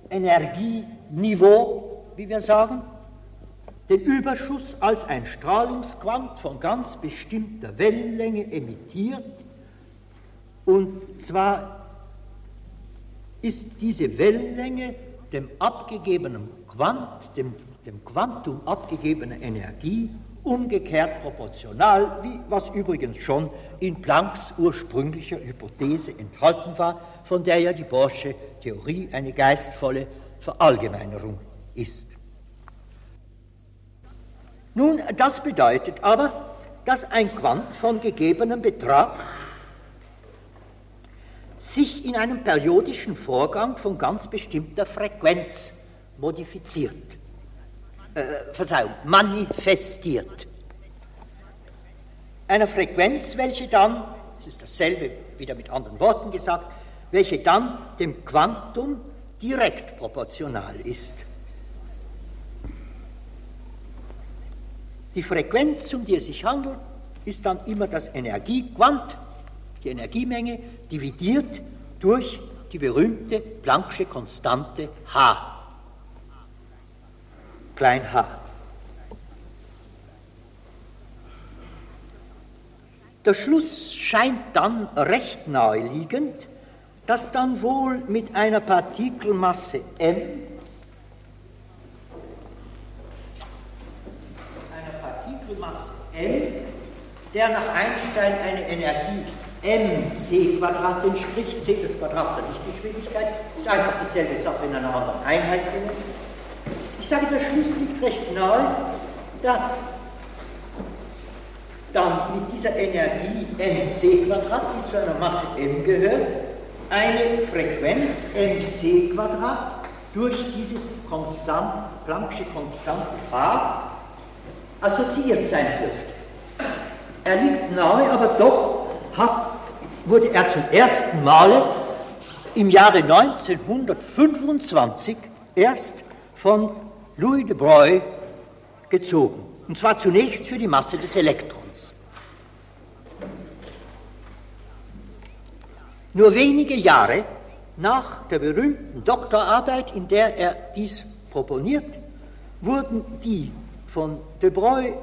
Energieniveau, wie wir sagen, den Überschuss als ein Strahlungsquant von ganz bestimmter Wellenlänge emittiert, und zwar ist diese Wellenlänge dem abgegebenen Quant, dem, dem Quantum abgegebener Energie umgekehrt proportional, wie was übrigens schon in Plancks ursprünglicher Hypothese enthalten war, von der ja die Borsche Theorie eine geistvolle Verallgemeinerung ist. Nun, das bedeutet aber, dass ein Quant von gegebenem Betrag sich in einem periodischen Vorgang von ganz bestimmter Frequenz modifiziert, äh, Verzeihung, manifestiert. Einer Frequenz, welche dann, es ist dasselbe wieder mit anderen Worten gesagt, welche dann dem Quantum direkt proportional ist. Die Frequenz, um die es sich handelt, ist dann immer das Energiequant die Energiemenge dividiert durch die berühmte Planck'sche Konstante h. Klein h. Der Schluss scheint dann recht naheliegend, dass dann wohl mit einer Partikelmasse m, einer M, der nach Einstein eine Energie mc Quadrat entspricht, c das Quadrat der Lichtgeschwindigkeit, ist einfach dieselbe Sache in einer anderen Einheit gemessen. Ich sage, der Schluss liegt recht nahe, dass dann mit dieser Energie mc Quadrat, die zu einer Masse m gehört, eine Frequenz mc Quadrat durch diese Konstant, Planck'sche Konstante h assoziiert sein dürfte. Er liegt nahe, aber doch hat, wurde er zum ersten Male im Jahre 1925 erst von Louis de Broglie gezogen. Und zwar zunächst für die Masse des Elektrons. Nur wenige Jahre nach der berühmten Doktorarbeit, in der er dies proponiert, wurden die von de Broglie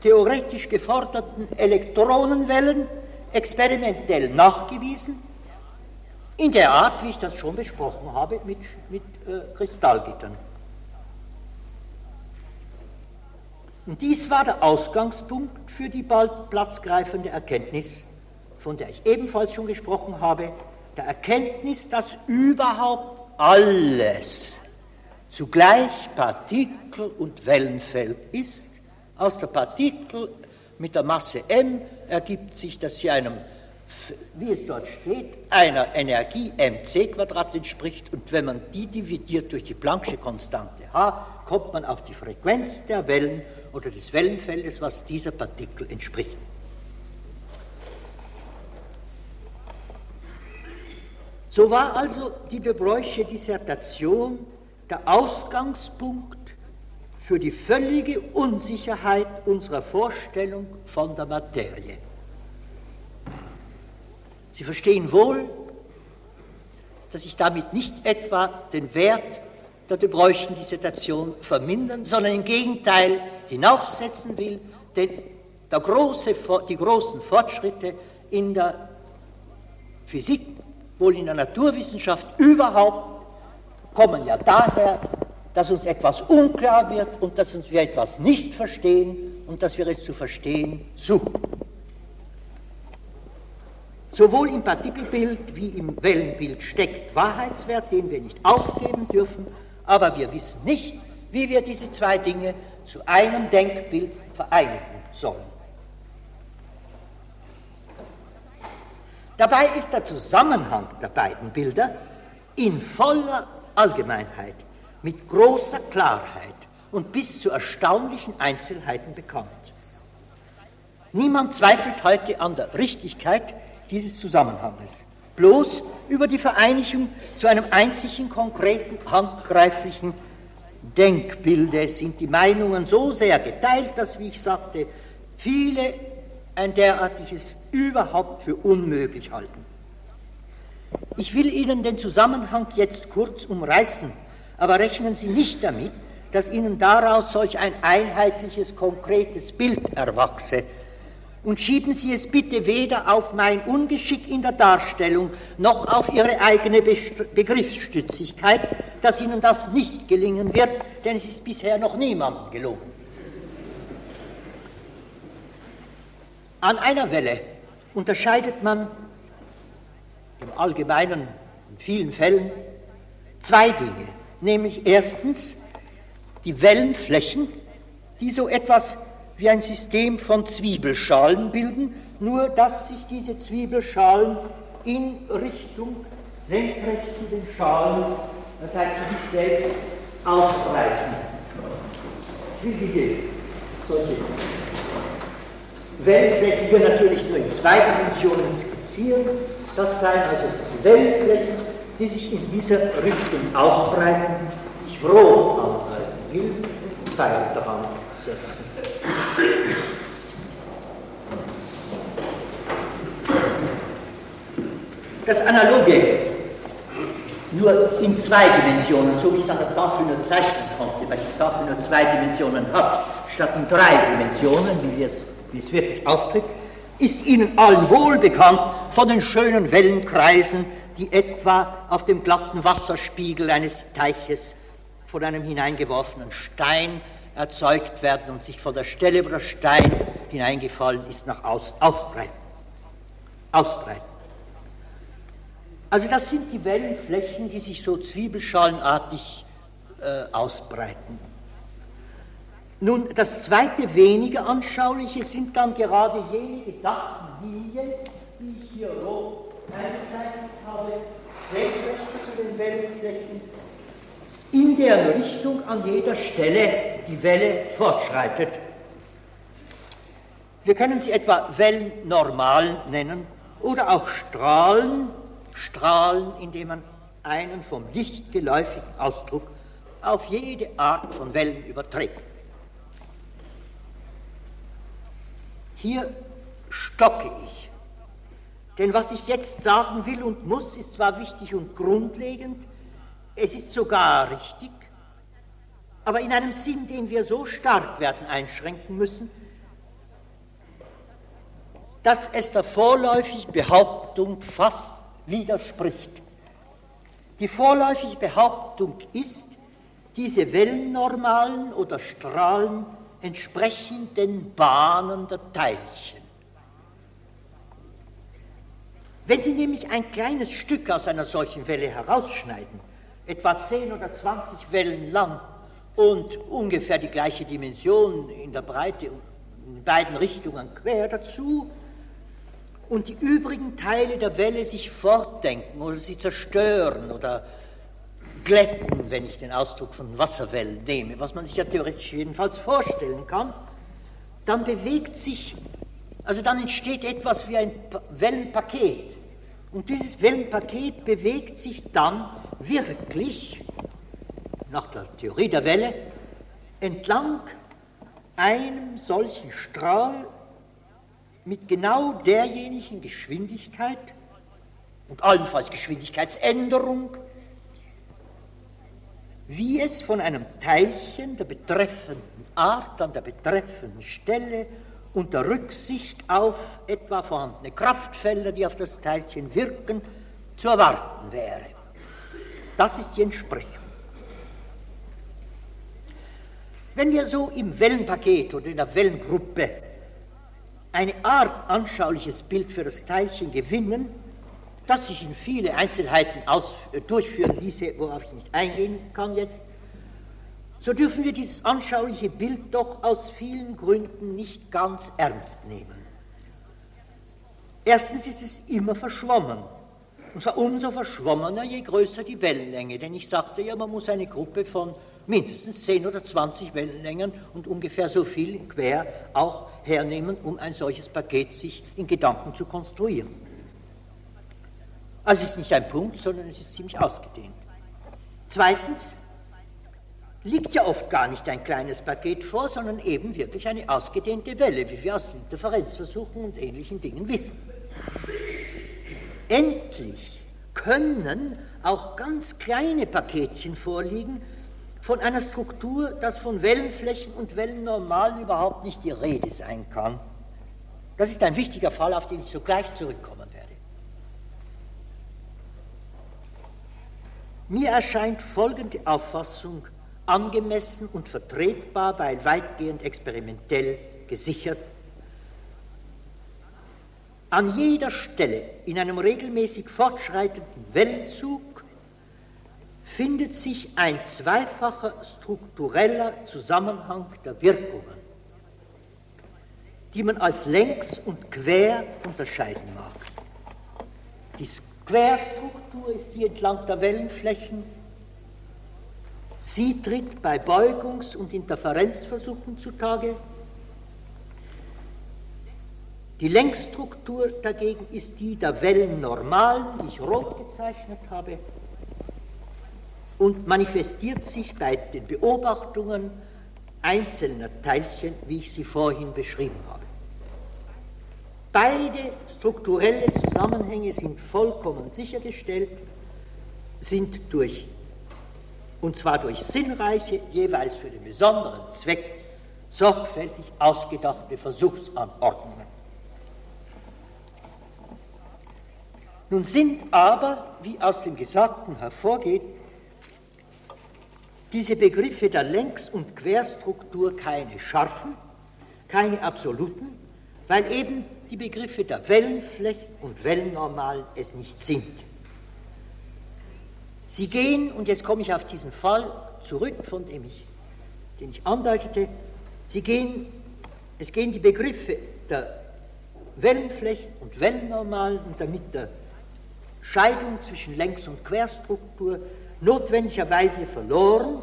theoretisch geforderten Elektronenwellen experimentell nachgewiesen, in der Art, wie ich das schon besprochen habe, mit, mit äh, Kristallgittern. Und dies war der Ausgangspunkt für die bald platzgreifende Erkenntnis, von der ich ebenfalls schon gesprochen habe, der Erkenntnis, dass überhaupt alles zugleich Partikel- und Wellenfeld ist, aus der Partikel mit der Masse m ergibt sich, dass sie einem, wie es dort steht, einer Energie mc Quadrat entspricht und wenn man die dividiert durch die Planck'sche Konstante h, kommt man auf die Frequenz der Wellen oder des Wellenfeldes, was dieser Partikel entspricht. So war also die de Broysche Dissertation der Ausgangspunkt für die völlige Unsicherheit unserer Vorstellung von der Materie. Sie verstehen wohl, dass ich damit nicht etwa den Wert der De Dissertation vermindern, sondern im Gegenteil hinaufsetzen will, denn große, die großen Fortschritte in der Physik, wohl in der Naturwissenschaft überhaupt, kommen ja daher, dass uns etwas unklar wird und dass wir etwas nicht verstehen und dass wir es zu verstehen suchen. Sowohl im Partikelbild wie im Wellenbild steckt Wahrheitswert, den wir nicht aufgeben dürfen, aber wir wissen nicht, wie wir diese zwei Dinge zu einem Denkbild vereinigen sollen. Dabei ist der Zusammenhang der beiden Bilder in voller Allgemeinheit mit großer Klarheit und bis zu erstaunlichen Einzelheiten bekannt. Niemand zweifelt heute an der Richtigkeit dieses Zusammenhanges. Bloß über die Vereinigung zu einem einzigen konkreten, handgreiflichen Denkbilde sind die Meinungen so sehr geteilt, dass, wie ich sagte, viele ein derartiges überhaupt für unmöglich halten. Ich will Ihnen den Zusammenhang jetzt kurz umreißen aber rechnen Sie nicht damit, dass Ihnen daraus solch ein einheitliches, konkretes Bild erwachse. Und schieben Sie es bitte weder auf mein Ungeschick in der Darstellung noch auf Ihre eigene Begriffsstützigkeit, dass Ihnen das nicht gelingen wird, denn es ist bisher noch niemandem gelungen. An einer Welle unterscheidet man im Allgemeinen in vielen Fällen zwei Dinge nämlich erstens die Wellenflächen, die so etwas wie ein System von Zwiebelschalen bilden, nur dass sich diese Zwiebelschalen in Richtung senkrecht zu den Schalen, das heißt zu sich selbst, ausbreiten. Ich will diese solche Wellenflächen hier natürlich nur in zwei Dimensionen skizzieren. Das seien also diese Wellenflächen, die sich in dieser Richtung ausbreiten, ich rot anhalten will, Pfeil daran setzen. Das analoge nur in zwei Dimensionen, so wie ich es an der Tafel nur zeichnen konnte, weil die Tafel nur zwei Dimensionen hat, statt in drei Dimensionen, wie es, wie es wirklich auftritt, ist Ihnen allen wohl bekannt von den schönen Wellenkreisen, die etwa auf dem glatten Wasserspiegel eines Teiches von einem hineingeworfenen Stein erzeugt werden und sich von der Stelle, wo der Stein hineingefallen ist, nach außen aufbreiten. Ausbreiten. Also das sind die Wellenflächen, die sich so zwiebelschalenartig äh, ausbreiten. Nun, das zweite weniger anschauliche sind dann gerade jene gedachten Linien, die ich hier rot eingezeichnet habe, senkrecht zu den Wellenflächen, in deren Richtung an jeder Stelle die Welle fortschreitet. Wir können sie etwa Wellennormalen nennen oder auch Strahlen, Strahlen, indem man einen vom Licht geläufigen Ausdruck auf jede Art von Wellen überträgt. Hier stocke ich, denn was ich jetzt sagen will und muss, ist zwar wichtig und grundlegend, es ist sogar richtig, aber in einem Sinn, den wir so stark werden einschränken müssen, dass es der vorläufigen Behauptung fast widerspricht. Die vorläufige Behauptung ist, diese Wellennormalen oder Strahlen entsprechen den Bahnen der Teilchen. Wenn Sie nämlich ein kleines Stück aus einer solchen Welle herausschneiden, etwa 10 oder 20 Wellen lang und ungefähr die gleiche Dimension in der Breite in beiden Richtungen quer dazu, und die übrigen Teile der Welle sich fortdenken oder sie zerstören oder glätten, wenn ich den Ausdruck von Wasserwellen nehme, was man sich ja theoretisch jedenfalls vorstellen kann, dann bewegt sich, also dann entsteht etwas wie ein Wellenpaket. Und dieses Wellenpaket bewegt sich dann wirklich, nach der Theorie der Welle, entlang einem solchen Strahl mit genau derjenigen Geschwindigkeit und allenfalls Geschwindigkeitsänderung, wie es von einem Teilchen der betreffenden Art an der betreffenden Stelle unter Rücksicht auf etwa vorhandene Kraftfelder, die auf das Teilchen wirken, zu erwarten wäre. Das ist die Entsprechung. Wenn wir so im Wellenpaket oder in der Wellengruppe eine Art anschauliches Bild für das Teilchen gewinnen, das sich in viele Einzelheiten durchführen ließe, worauf ich nicht eingehen kann jetzt, so dürfen wir dieses anschauliche Bild doch aus vielen Gründen nicht ganz ernst nehmen. Erstens ist es immer verschwommen. Und zwar umso verschwommener, je größer die Wellenlänge. Denn ich sagte ja, man muss eine Gruppe von mindestens 10 oder 20 Wellenlängen und ungefähr so viel quer auch hernehmen, um ein solches Paket sich in Gedanken zu konstruieren. Also es ist nicht ein Punkt, sondern es ist ziemlich ausgedehnt. Zweitens liegt ja oft gar nicht ein kleines Paket vor, sondern eben wirklich eine ausgedehnte Welle, wie wir aus Interferenzversuchen und ähnlichen Dingen wissen. Endlich können auch ganz kleine Paketchen vorliegen, von einer Struktur, dass von Wellenflächen und Wellennormalen überhaupt nicht die Rede sein kann. Das ist ein wichtiger Fall, auf den ich sogleich zurückkommen werde. Mir erscheint folgende Auffassung angemessen und vertretbar, weil weitgehend experimentell gesichert. An jeder Stelle in einem regelmäßig fortschreitenden Wellenzug findet sich ein zweifacher struktureller Zusammenhang der Wirkungen, die man als längs und quer unterscheiden mag. Die Querstruktur ist die entlang der Wellenflächen. Sie tritt bei Beugungs- und Interferenzversuchen zutage. Die Längsstruktur dagegen ist die der Wellennormalen, die ich rot gezeichnet habe und manifestiert sich bei den Beobachtungen einzelner Teilchen, wie ich sie vorhin beschrieben habe. Beide strukturelle Zusammenhänge sind vollkommen sichergestellt sind durch, und zwar durch sinnreiche, jeweils für den besonderen Zweck, sorgfältig ausgedachte Versuchsanordnungen. Nun sind aber, wie aus dem Gesagten hervorgeht, diese Begriffe der Längs- und Querstruktur keine scharfen, keine absoluten, weil eben die Begriffe der Wellenfläche und Wellennormalen es nicht sind. Sie gehen, und jetzt komme ich auf diesen Fall zurück, von dem ich, den ich andeutete, sie gehen, es gehen die Begriffe der Wellenfläche und Wellennormalen und damit der Scheidung zwischen Längs- und Querstruktur notwendigerweise verloren,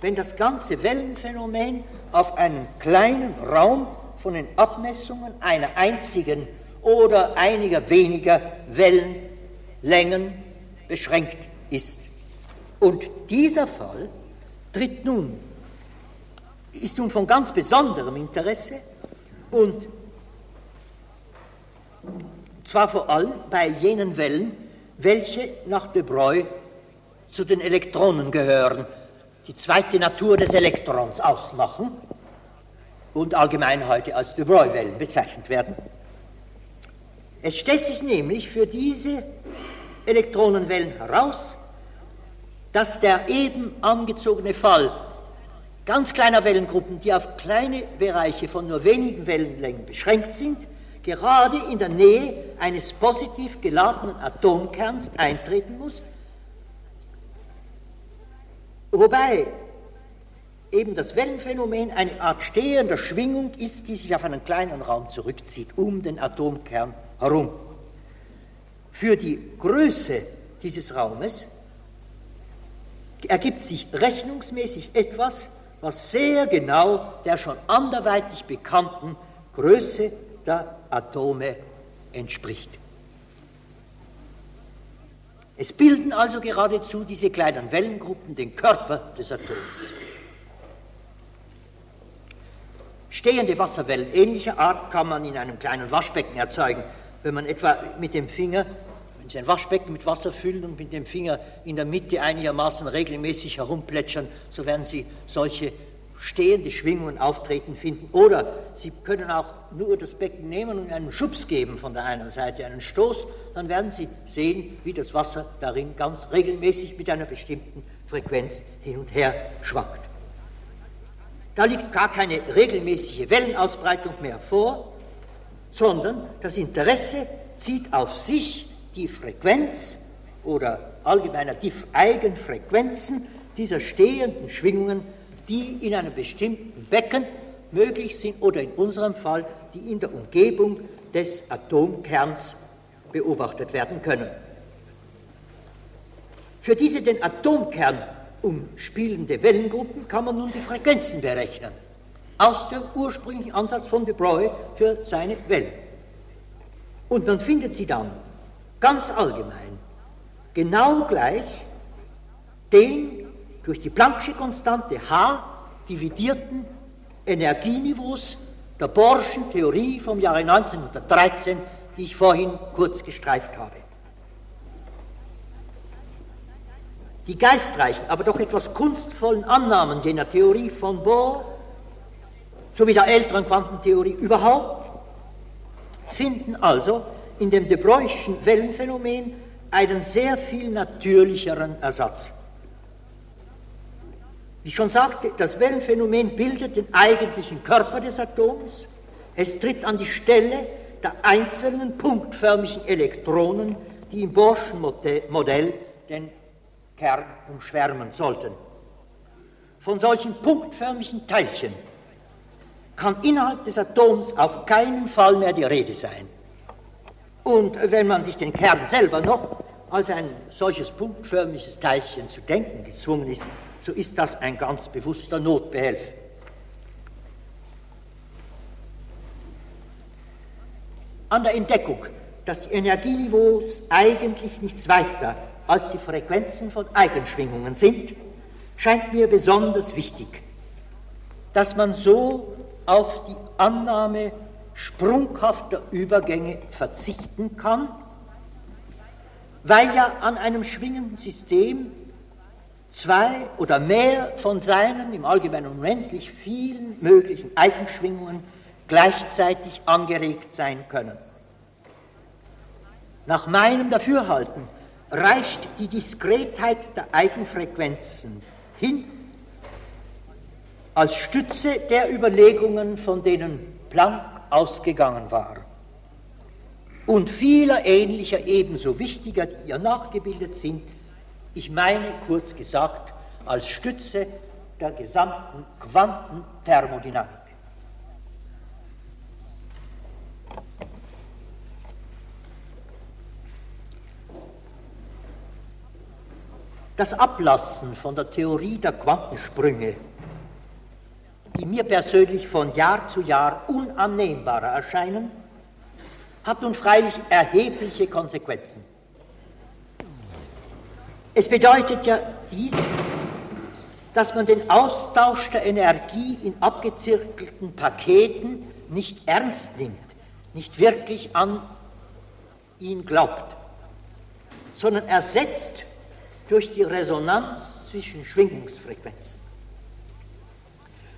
wenn das ganze Wellenphänomen auf einen kleinen Raum von den Abmessungen einer einzigen oder einiger weniger Wellenlängen beschränkt ist. Und dieser Fall tritt nun, ist nun von ganz besonderem Interesse und zwar vor allem bei jenen Wellen, welche nach de Broglie zu den Elektronen gehören, die zweite Natur des Elektrons ausmachen und allgemein heute als de Broglie-Wellen bezeichnet werden. Es stellt sich nämlich für diese Elektronenwellen heraus, dass der eben angezogene Fall ganz kleiner Wellengruppen, die auf kleine Bereiche von nur wenigen Wellenlängen beschränkt sind, gerade in der Nähe eines positiv geladenen Atomkerns eintreten muss, wobei eben das Wellenphänomen eine Art stehender Schwingung ist, die sich auf einen kleinen Raum zurückzieht, um den Atomkern herum. Für die Größe dieses Raumes ergibt sich rechnungsmäßig etwas, was sehr genau der schon anderweitig bekannten Größe der Atome entspricht. Es bilden also geradezu diese kleinen Wellengruppen den Körper des Atoms. Stehende Wasserwellen ähnlicher Art kann man in einem kleinen Waschbecken erzeugen. Wenn man etwa mit dem Finger, wenn Sie ein Waschbecken mit Wasser füllen und mit dem Finger in der Mitte einigermaßen regelmäßig herumplätschern, so werden Sie solche stehende Schwingungen auftreten finden. Oder Sie können auch nur das Becken nehmen und einen Schubs geben von der einen Seite, einen Stoß, dann werden Sie sehen, wie das Wasser darin ganz regelmäßig mit einer bestimmten Frequenz hin und her schwankt. Da liegt gar keine regelmäßige Wellenausbreitung mehr vor, sondern das Interesse zieht auf sich die Frequenz oder allgemeiner die Eigenfrequenzen dieser stehenden Schwingungen die in einem bestimmten Becken möglich sind oder in unserem Fall, die in der Umgebung des Atomkerns beobachtet werden können. Für diese den Atomkern umspielende Wellengruppen kann man nun die Frequenzen berechnen, aus dem ursprünglichen Ansatz von de Broglie für seine Wellen. Und man findet sie dann ganz allgemein genau gleich den durch die Planck'sche Konstante H dividierten Energieniveaus der Bohrschen Theorie vom Jahre 1913, die ich vorhin kurz gestreift habe. Die geistreichen, aber doch etwas kunstvollen Annahmen jener Theorie von Bohr sowie der älteren Quantentheorie überhaupt finden also in dem de Broglie'schen Wellenphänomen einen sehr viel natürlicheren Ersatz. Wie ich schon sagte, das Wellenphänomen bildet den eigentlichen Körper des Atoms. Es tritt an die Stelle der einzelnen punktförmigen Elektronen, die im Bohrschen Modell den Kern umschwärmen sollten. Von solchen punktförmigen Teilchen kann innerhalb des Atoms auf keinen Fall mehr die Rede sein. Und wenn man sich den Kern selber noch als ein solches punktförmiges Teilchen zu denken gezwungen ist, so ist das ein ganz bewusster Notbehelf. An der Entdeckung, dass die Energieniveaus eigentlich nichts weiter als die Frequenzen von Eigenschwingungen sind, scheint mir besonders wichtig, dass man so auf die Annahme sprunghafter Übergänge verzichten kann weil ja an einem schwingenden System zwei oder mehr von seinen im Allgemeinen unendlich vielen möglichen Eigenschwingungen gleichzeitig angeregt sein können. Nach meinem Dafürhalten reicht die Diskretheit der Eigenfrequenzen hin als Stütze der Überlegungen, von denen Planck ausgegangen war. Und vieler ähnlicher ebenso wichtiger, die ihr nachgebildet sind, ich meine kurz gesagt als Stütze der gesamten Quantenthermodynamik. Das Ablassen von der Theorie der Quantensprünge, die mir persönlich von Jahr zu Jahr unannehmbarer erscheinen, hat nun freilich erhebliche Konsequenzen. Es bedeutet ja dies, dass man den Austausch der Energie in abgezirkelten Paketen nicht ernst nimmt, nicht wirklich an ihn glaubt, sondern ersetzt durch die Resonanz zwischen Schwingungsfrequenzen.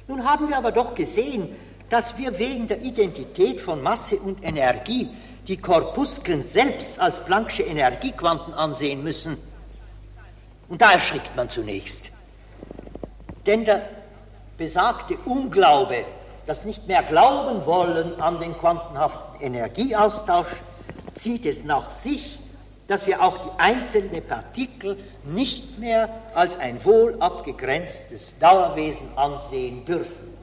Nun haben wir aber doch gesehen, dass wir wegen der Identität von Masse und Energie die Korpuskeln selbst als Planck'sche Energiequanten ansehen müssen. Und da erschrickt man zunächst. Denn der besagte Unglaube, das nicht mehr glauben wollen an den quantenhaften Energieaustausch, zieht es nach sich, dass wir auch die einzelnen Partikel nicht mehr als ein wohl abgegrenztes Dauerwesen ansehen dürfen.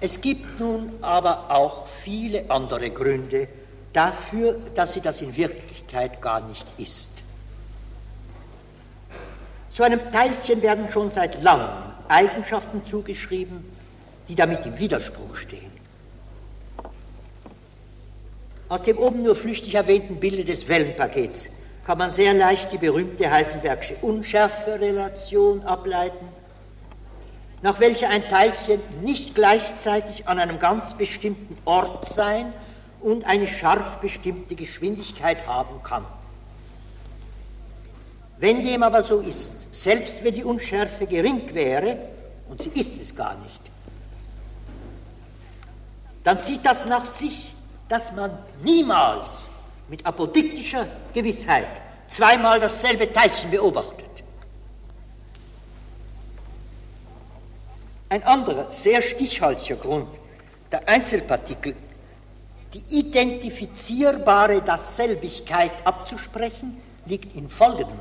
Es gibt nun aber auch viele andere Gründe dafür, dass sie das in Wirklichkeit gar nicht ist. Zu einem Teilchen werden schon seit langem Eigenschaften zugeschrieben, die damit im Widerspruch stehen. Aus dem oben nur flüchtig erwähnten Bilde des Wellenpakets kann man sehr leicht die berühmte Heisenbergsche Unschärferelation ableiten, nach welcher ein Teilchen nicht gleichzeitig an einem ganz bestimmten Ort sein und eine scharf bestimmte Geschwindigkeit haben kann. Wenn dem aber so ist, selbst wenn die Unschärfe gering wäre, und sie ist es gar nicht, dann zieht das nach sich, dass man niemals mit apodiktischer Gewissheit zweimal dasselbe Teilchen beobachtet. Ein anderer, sehr stichhaltiger Grund der Einzelpartikel, die identifizierbare Dasselbigkeit abzusprechen, liegt in folgendem.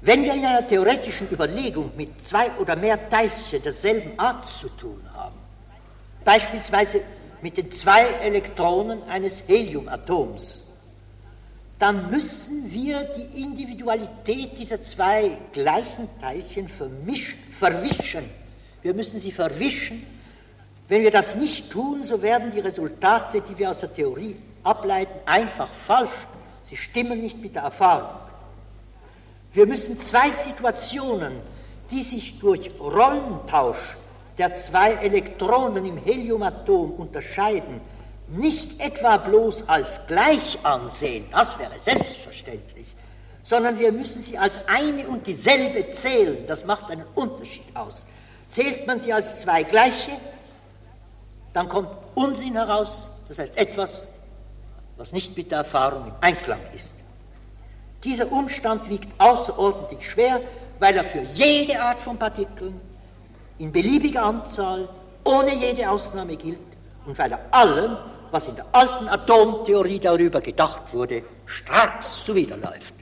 Wenn wir in einer theoretischen Überlegung mit zwei oder mehr Teilchen derselben Art zu tun haben, beispielsweise mit den zwei Elektronen eines Heliumatoms, dann müssen wir die Individualität dieser zwei gleichen Teilchen verwischen. Wir müssen sie verwischen. Wenn wir das nicht tun, so werden die Resultate, die wir aus der Theorie ableiten, einfach falsch. Sie stimmen nicht mit der Erfahrung. Wir müssen zwei Situationen, die sich durch Rollentausch der zwei Elektronen im Heliumatom unterscheiden, nicht etwa bloß als gleich ansehen, das wäre selbstverständlich, sondern wir müssen sie als eine und dieselbe zählen, das macht einen Unterschied aus. Zählt man sie als zwei gleiche, dann kommt Unsinn heraus, das heißt etwas, was nicht mit der Erfahrung im Einklang ist. Dieser Umstand wiegt außerordentlich schwer, weil er für jede Art von Partikeln in beliebiger Anzahl, ohne jede Ausnahme gilt und weil er allem, was in der alten Atomtheorie darüber gedacht wurde, stracks zuwiderläuft.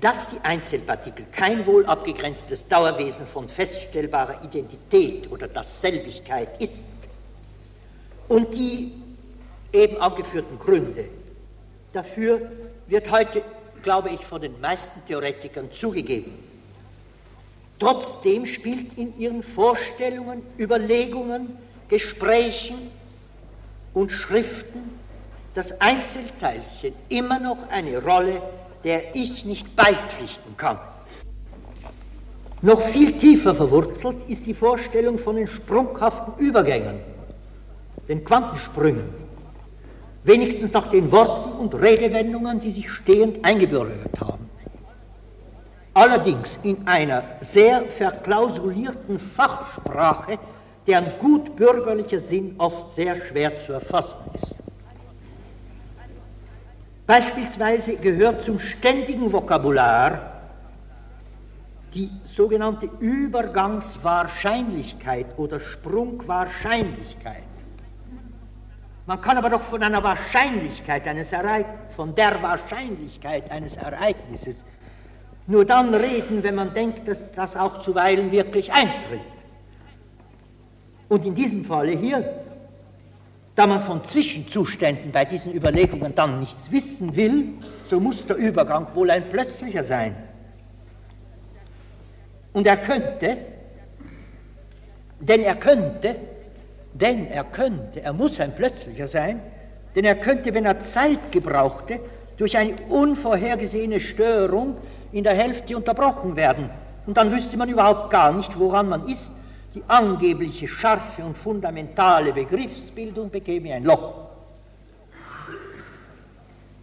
Dass die Einzelpartikel kein wohl abgegrenztes Dauerwesen von feststellbarer Identität oder Dasselbigkeit ist und die eben angeführten Gründe dafür wird heute, glaube ich, von den meisten Theoretikern zugegeben. Trotzdem spielt in ihren Vorstellungen, Überlegungen, Gesprächen und Schriften das Einzelteilchen immer noch eine Rolle, der ich nicht beipflichten kann. Noch viel tiefer verwurzelt ist die Vorstellung von den sprunghaften Übergängen, den Quantensprüngen, wenigstens nach den Worten und Redewendungen, die sich stehend eingebürgert haben. Allerdings in einer sehr verklausulierten Fachsprache, deren gut bürgerlicher Sinn oft sehr schwer zu erfassen ist. Beispielsweise gehört zum ständigen Vokabular die sogenannte Übergangswahrscheinlichkeit oder Sprungwahrscheinlichkeit. Man kann aber doch von einer Wahrscheinlichkeit eines Ereignisses, von der Wahrscheinlichkeit eines Ereignisses nur dann reden, wenn man denkt, dass das auch zuweilen wirklich eintritt. Und in diesem Falle hier, da man von Zwischenzuständen bei diesen Überlegungen dann nichts wissen will, so muss der Übergang wohl ein plötzlicher sein. Und er könnte, denn er könnte, denn er könnte, er muss ein plötzlicher sein, denn er könnte, wenn er Zeit gebrauchte, durch eine unvorhergesehene Störung in der Hälfte unterbrochen werden. Und dann wüsste man überhaupt gar nicht, woran man ist. Die angebliche scharfe und fundamentale Begriffsbildung bekäme ein Loch.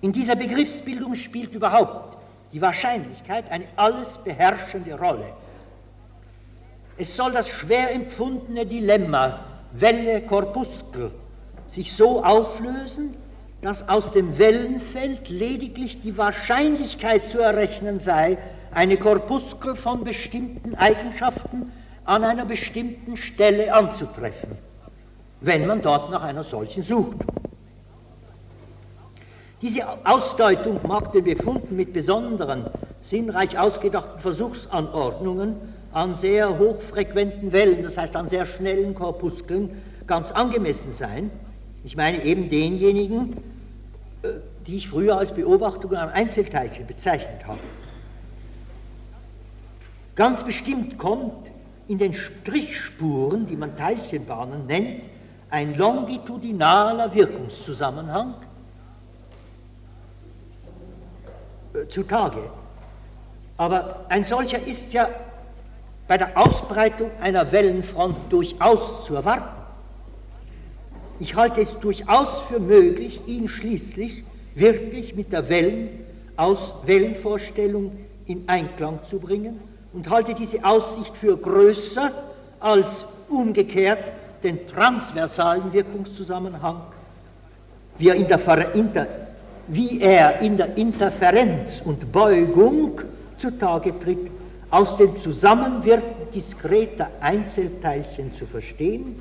In dieser Begriffsbildung spielt überhaupt die Wahrscheinlichkeit eine alles beherrschende Rolle. Es soll das schwer empfundene Dilemma Welle-Korpuskel sich so auflösen, dass aus dem Wellenfeld lediglich die Wahrscheinlichkeit zu errechnen sei, eine Korpuskel von bestimmten Eigenschaften an einer bestimmten Stelle anzutreffen, wenn man dort nach einer solchen sucht. Diese Ausdeutung mag den Befunden mit besonderen, sinnreich ausgedachten Versuchsanordnungen an sehr hochfrequenten Wellen, das heißt an sehr schnellen Korpuskeln, ganz angemessen sein. Ich meine eben denjenigen, äh, die ich früher als Beobachtungen an Einzelteilchen bezeichnet habe. Ganz bestimmt kommt in den Strichspuren, die man Teilchenbahnen nennt, ein longitudinaler Wirkungszusammenhang äh, zutage. Aber ein solcher ist ja bei der Ausbreitung einer Wellenfront durchaus zu erwarten. Ich halte es durchaus für möglich, ihn schließlich wirklich mit der Wellen aus Wellenvorstellung in Einklang zu bringen und halte diese Aussicht für größer als umgekehrt den transversalen Wirkungszusammenhang, wie er in der, Inter, wie er in der Interferenz und Beugung zutage tritt aus dem Zusammenwirken diskreter Einzelteilchen zu verstehen,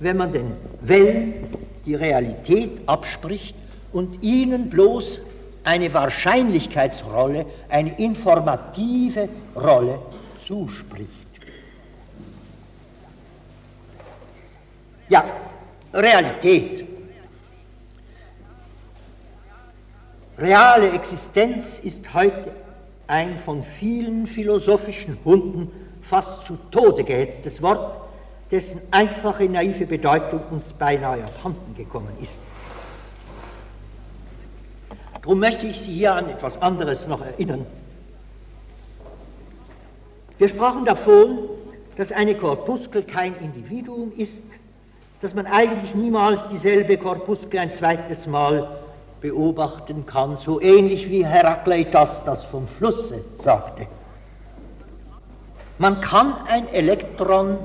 wenn man den Wellen die Realität abspricht und ihnen bloß eine Wahrscheinlichkeitsrolle, eine informative Rolle zuspricht. Ja, Realität. Reale Existenz ist heute ein von vielen philosophischen Hunden fast zu Tode gehetztes Wort, dessen einfache, naive Bedeutung uns beinahe abhanden gekommen ist. Darum möchte ich Sie hier an etwas anderes noch erinnern. Wir sprachen davon, dass eine Korpuskel kein Individuum ist, dass man eigentlich niemals dieselbe Korpuskel ein zweites Mal beobachten kann, so ähnlich wie Herakleitos das vom Flusse sagte. Man kann ein Elektron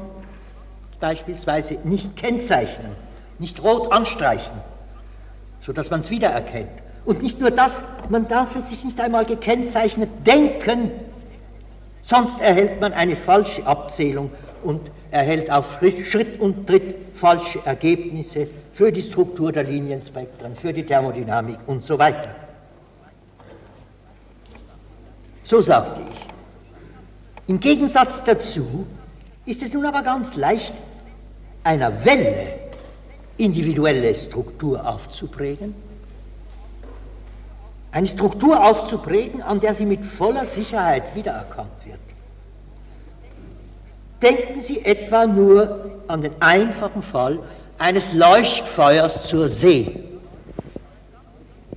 beispielsweise nicht kennzeichnen, nicht rot anstreichen, sodass man es wiedererkennt. Und nicht nur das, man darf es sich nicht einmal gekennzeichnet denken, sonst erhält man eine falsche Abzählung und erhält auf Schritt und Tritt falsche Ergebnisse für die Struktur der Linienspektren, für die Thermodynamik und so weiter. So sagte ich. Im Gegensatz dazu ist es nun aber ganz leicht, einer Welle individuelle Struktur aufzuprägen, eine Struktur aufzuprägen, an der sie mit voller Sicherheit wiedererkannt wird. Denken Sie etwa nur an den einfachen Fall eines Leuchtfeuers zur See.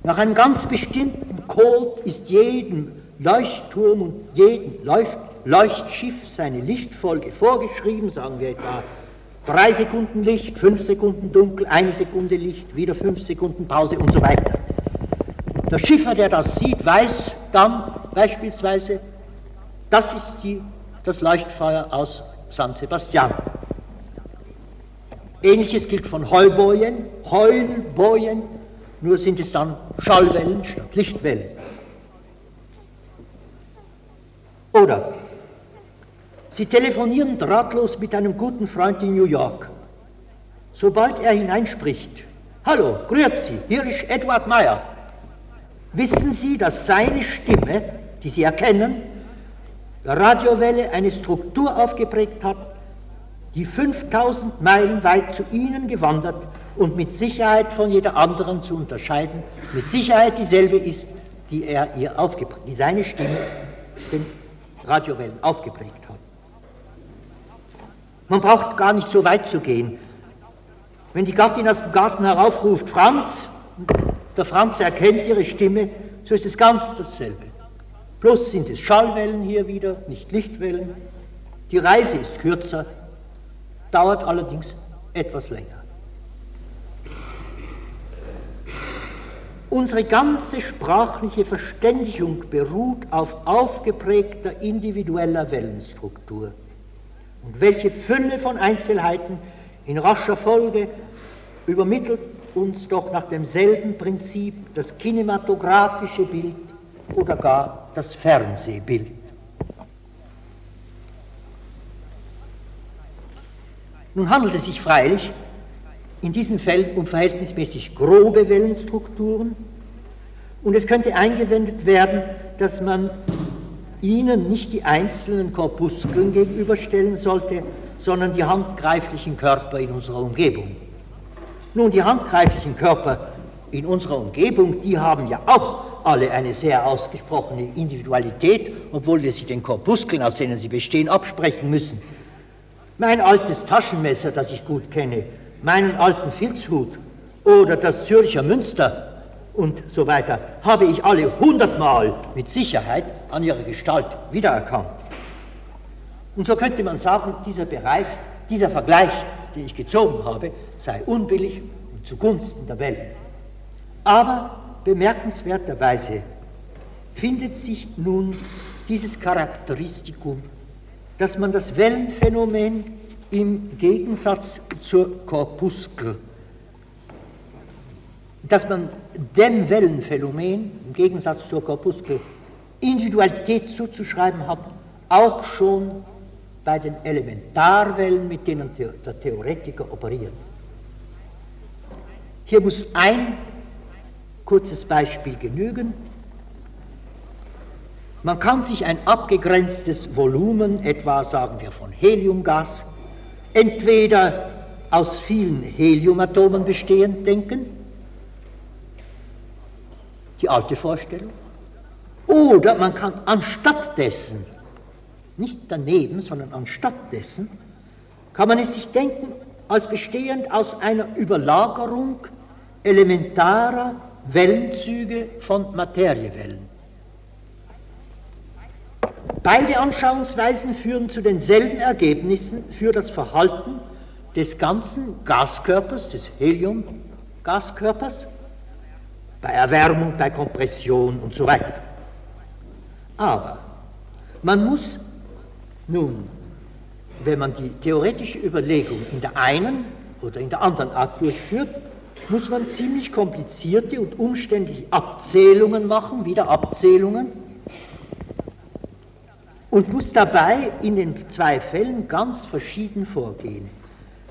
Nach einem ganz bestimmten Code ist jedem Leuchtturm und jedem Leuchtschiff seine Lichtfolge vorgeschrieben, sagen wir etwa drei Sekunden Licht, fünf Sekunden Dunkel, eine Sekunde Licht, wieder fünf Sekunden Pause und so weiter. Der Schiffer, der das sieht, weiß dann beispielsweise, das ist die, das Leuchtfeuer aus San Sebastian. Ähnliches gilt von Heulbojen, Heulbojen, nur sind es dann Schallwellen statt Lichtwellen. Oder Sie telefonieren drahtlos mit einem guten Freund in New York. Sobald er hineinspricht, Hallo, grüezi, hier ist Edward Meyer. Wissen Sie, dass seine Stimme, die Sie erkennen, Radiowelle eine Struktur aufgeprägt hat, die 5000 Meilen weit zu Ihnen gewandert und mit Sicherheit von jeder anderen zu unterscheiden, mit Sicherheit dieselbe ist, die er ihr aufgeprägt, die seine Stimme den Radiowellen aufgeprägt hat. Man braucht gar nicht so weit zu gehen. Wenn die Gattin aus dem Garten heraufruft, Franz, der Franz erkennt ihre Stimme, so ist es ganz dasselbe. Bloß sind es Schallwellen hier wieder, nicht Lichtwellen. Die Reise ist kürzer, dauert allerdings etwas länger. Unsere ganze sprachliche Verständigung beruht auf aufgeprägter individueller Wellenstruktur. Und welche Fülle von Einzelheiten in rascher Folge übermittelt uns doch nach demselben Prinzip das kinematografische Bild oder gar das Fernsehbild. Nun handelt es sich freilich in diesen Fällen um verhältnismäßig grobe Wellenstrukturen und es könnte eingewendet werden, dass man ihnen nicht die einzelnen Korpuskeln gegenüberstellen sollte, sondern die handgreiflichen Körper in unserer Umgebung. Nun, die handgreiflichen Körper in unserer Umgebung, die haben ja auch alle eine sehr ausgesprochene Individualität, obwohl wir sie den Korpuskeln, aus denen sie bestehen, absprechen müssen. Mein altes Taschenmesser, das ich gut kenne, meinen alten Filzhut oder das Zürcher Münster und so weiter, habe ich alle hundertmal mit Sicherheit an ihrer Gestalt wiedererkannt. Und so könnte man sagen, dieser Bereich, dieser Vergleich, den ich gezogen habe, sei unbillig und zugunsten der Welt. Aber bemerkenswerterweise findet sich nun dieses Charakteristikum, dass man das Wellenphänomen im Gegensatz zur Korpuskel, dass man dem Wellenphänomen im Gegensatz zur Korpuskel Individualität zuzuschreiben hat, auch schon bei den Elementarwellen, mit denen der Theoretiker operiert. Hier muss ein kurzes Beispiel genügen. Man kann sich ein abgegrenztes Volumen, etwa sagen wir von Heliumgas, entweder aus vielen Heliumatomen bestehend denken, die alte Vorstellung, oder man kann anstatt dessen, nicht daneben, sondern anstatt dessen, kann man es sich denken als bestehend aus einer Überlagerung elementarer Wellenzüge von Materiewellen. Beide Anschauungsweisen führen zu denselben Ergebnissen für das Verhalten des ganzen Gaskörpers, des Heliumgaskörpers, bei Erwärmung, bei Kompression und so weiter. Aber man muss nun, wenn man die theoretische Überlegung in der einen oder in der anderen Art durchführt, muss man ziemlich komplizierte und umständliche Abzählungen machen, wieder Abzählungen, und muss dabei in den zwei Fällen ganz verschieden vorgehen.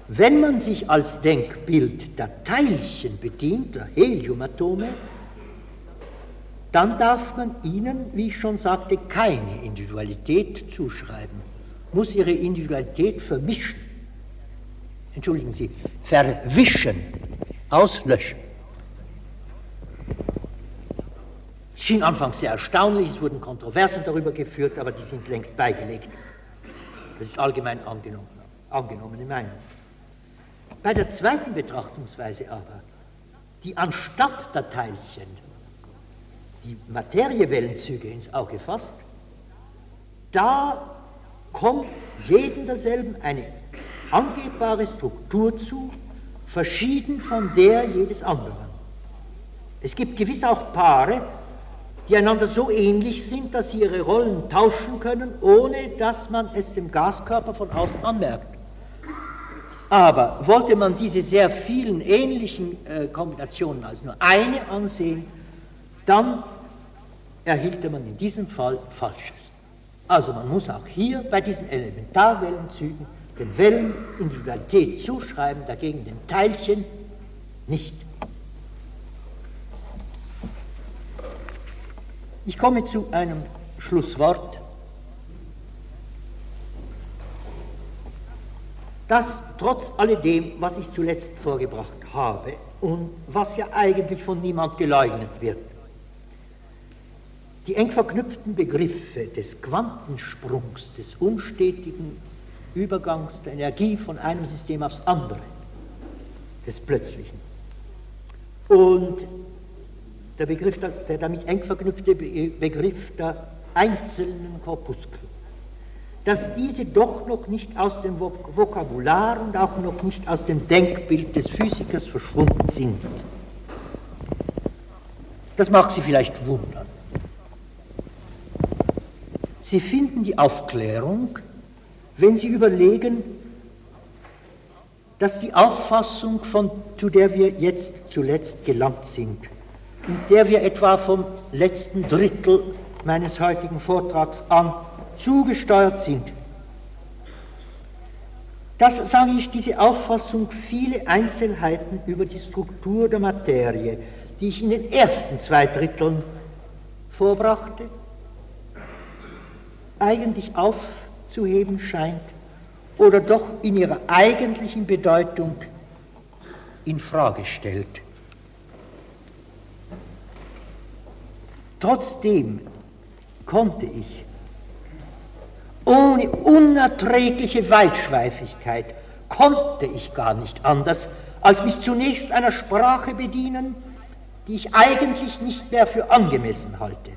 Wenn man sich als Denkbild der Teilchen bedient, der Heliumatome, dann darf man ihnen, wie ich schon sagte, keine Individualität zuschreiben, muss ihre Individualität vermischen. Entschuldigen Sie, verwischen, auslöschen. Es schien anfangs sehr erstaunlich, es wurden Kontroversen darüber geführt, aber die sind längst beigelegt. Das ist allgemein angenommen, angenommene Meinung. Bei der zweiten Betrachtungsweise aber, die anstatt der Teilchen die Materiewellenzüge ins Auge fasst, da kommt jedem derselben eine angebbare Struktur zu, verschieden von der jedes anderen. Es gibt gewiss auch Paare, die einander so ähnlich sind, dass sie ihre Rollen tauschen können, ohne dass man es dem Gaskörper von außen anmerkt. Aber wollte man diese sehr vielen ähnlichen äh, Kombinationen als nur eine ansehen, dann erhielte man in diesem Fall Falsches. Also man muss auch hier bei diesen Elementarwellenzügen den Wellen Individualität zuschreiben, dagegen den Teilchen nicht. Ich komme zu einem Schlusswort. Das trotz alledem, was ich zuletzt vorgebracht habe und was ja eigentlich von niemand geleugnet wird, die eng verknüpften Begriffe des Quantensprungs, des unstetigen Übergangs der Energie von einem System aufs andere, des Plötzlichen, und der, Begriff, der damit eng verknüpfte Begriff der einzelnen Korpuskel, dass diese doch noch nicht aus dem Vokabular und auch noch nicht aus dem Denkbild des Physikers verschwunden sind. Das mag Sie vielleicht wundern. Sie finden die Aufklärung, wenn Sie überlegen, dass die Auffassung, von, zu der wir jetzt zuletzt gelangt sind, in der wir etwa vom letzten Drittel meines heutigen Vortrags an zugesteuert sind. Das sage ich, diese Auffassung, viele Einzelheiten über die Struktur der Materie, die ich in den ersten zwei Dritteln vorbrachte, eigentlich aufzuheben scheint oder doch in ihrer eigentlichen Bedeutung in Frage stellt. Trotzdem konnte ich ohne unerträgliche Weitschweifigkeit konnte ich gar nicht anders, als mich zunächst einer Sprache bedienen, die ich eigentlich nicht mehr für angemessen halte.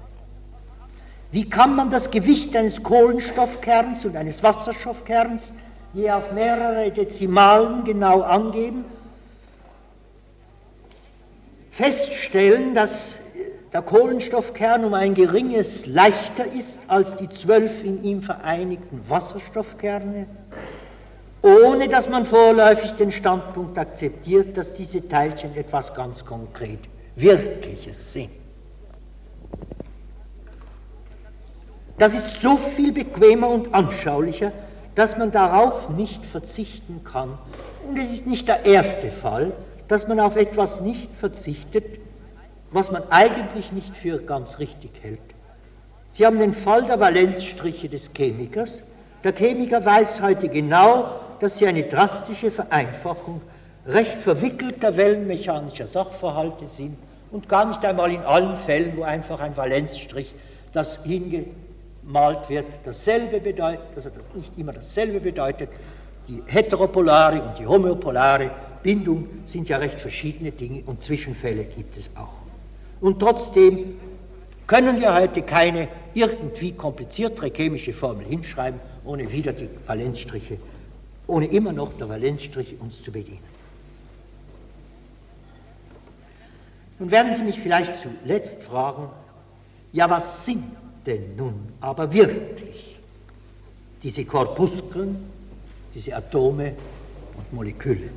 Wie kann man das Gewicht eines Kohlenstoffkerns und eines Wasserstoffkerns je auf mehrere Dezimalen genau angeben? Feststellen, dass der Kohlenstoffkern um ein geringes leichter ist als die zwölf in ihm vereinigten Wasserstoffkerne, ohne dass man vorläufig den Standpunkt akzeptiert, dass diese Teilchen etwas ganz konkret Wirkliches sind. Das ist so viel bequemer und anschaulicher, dass man darauf nicht verzichten kann. Und es ist nicht der erste Fall, dass man auf etwas nicht verzichtet, was man eigentlich nicht für ganz richtig hält. Sie haben den Fall der Valenzstriche des Chemikers. Der Chemiker weiß heute genau, dass sie eine drastische Vereinfachung recht verwickelter wellenmechanischer Sachverhalte sind und gar nicht einmal in allen Fällen, wo einfach ein Valenzstrich, das hingemalt wird, dasselbe bedeutet, also das nicht immer dasselbe bedeutet. Die heteropolare und die homöopolare Bindung sind ja recht verschiedene Dinge und Zwischenfälle gibt es auch. Und trotzdem können wir heute keine irgendwie kompliziertere chemische Formel hinschreiben, ohne wieder die Valenzstriche, ohne immer noch der Valenzstriche uns zu bedienen. Nun werden Sie mich vielleicht zuletzt fragen, ja, was sind denn nun aber wirklich diese Korpuskeln, diese Atome und Moleküle?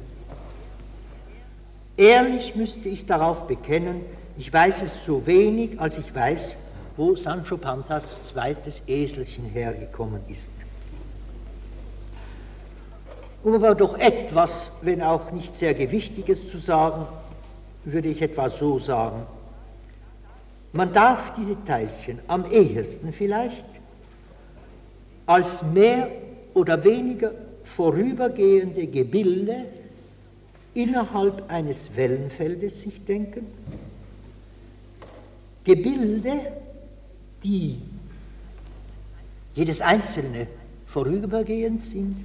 Ehrlich müsste ich darauf bekennen, ich weiß es so wenig, als ich weiß, wo Sancho Panzas zweites Eselchen hergekommen ist. Um aber doch etwas, wenn auch nicht sehr Gewichtiges zu sagen, würde ich etwa so sagen. Man darf diese Teilchen am ehesten vielleicht als mehr oder weniger vorübergehende Gebilde innerhalb eines Wellenfeldes sich denken. Gebilde, die jedes einzelne vorübergehend sind,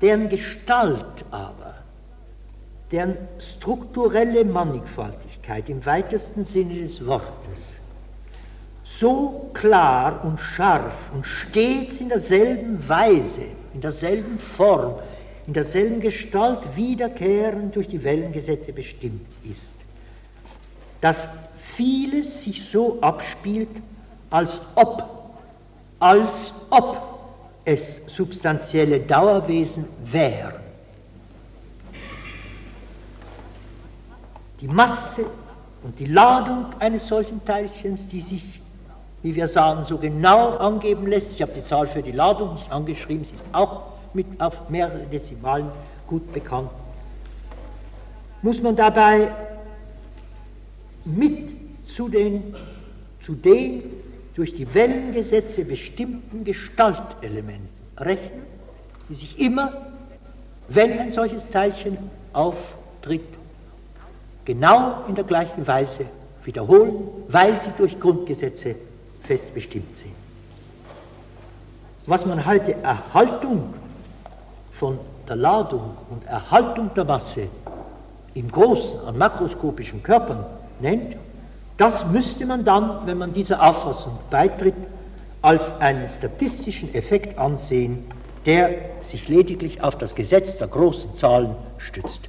deren Gestalt aber, deren strukturelle Mannigfaltigkeit im weitesten Sinne des Wortes so klar und scharf und stets in derselben Weise, in derselben Form, in derselben Gestalt wiederkehrend durch die Wellengesetze bestimmt ist, dass vieles sich so abspielt, als ob, als ob es substanzielle Dauerwesen wären. Die Masse und die Ladung eines solchen Teilchens, die sich, wie wir sagen, so genau angeben lässt, ich habe die Zahl für die Ladung nicht angeschrieben, sie ist auch mit auf mehrere Dezimalen gut bekannt, muss man dabei mit zu den, zu den durch die Wellengesetze bestimmten Gestaltelementen rechnen, die sich immer, wenn ein solches Teilchen auftritt, genau in der gleichen Weise wiederholen, weil sie durch Grundgesetze fest bestimmt sind. Was man heute Erhaltung von der Ladung und Erhaltung der Masse im großen, an makroskopischen Körpern nennt, das müsste man dann, wenn man dieser Auffassung beitritt, als einen statistischen Effekt ansehen, der sich lediglich auf das Gesetz der großen Zahlen stützt.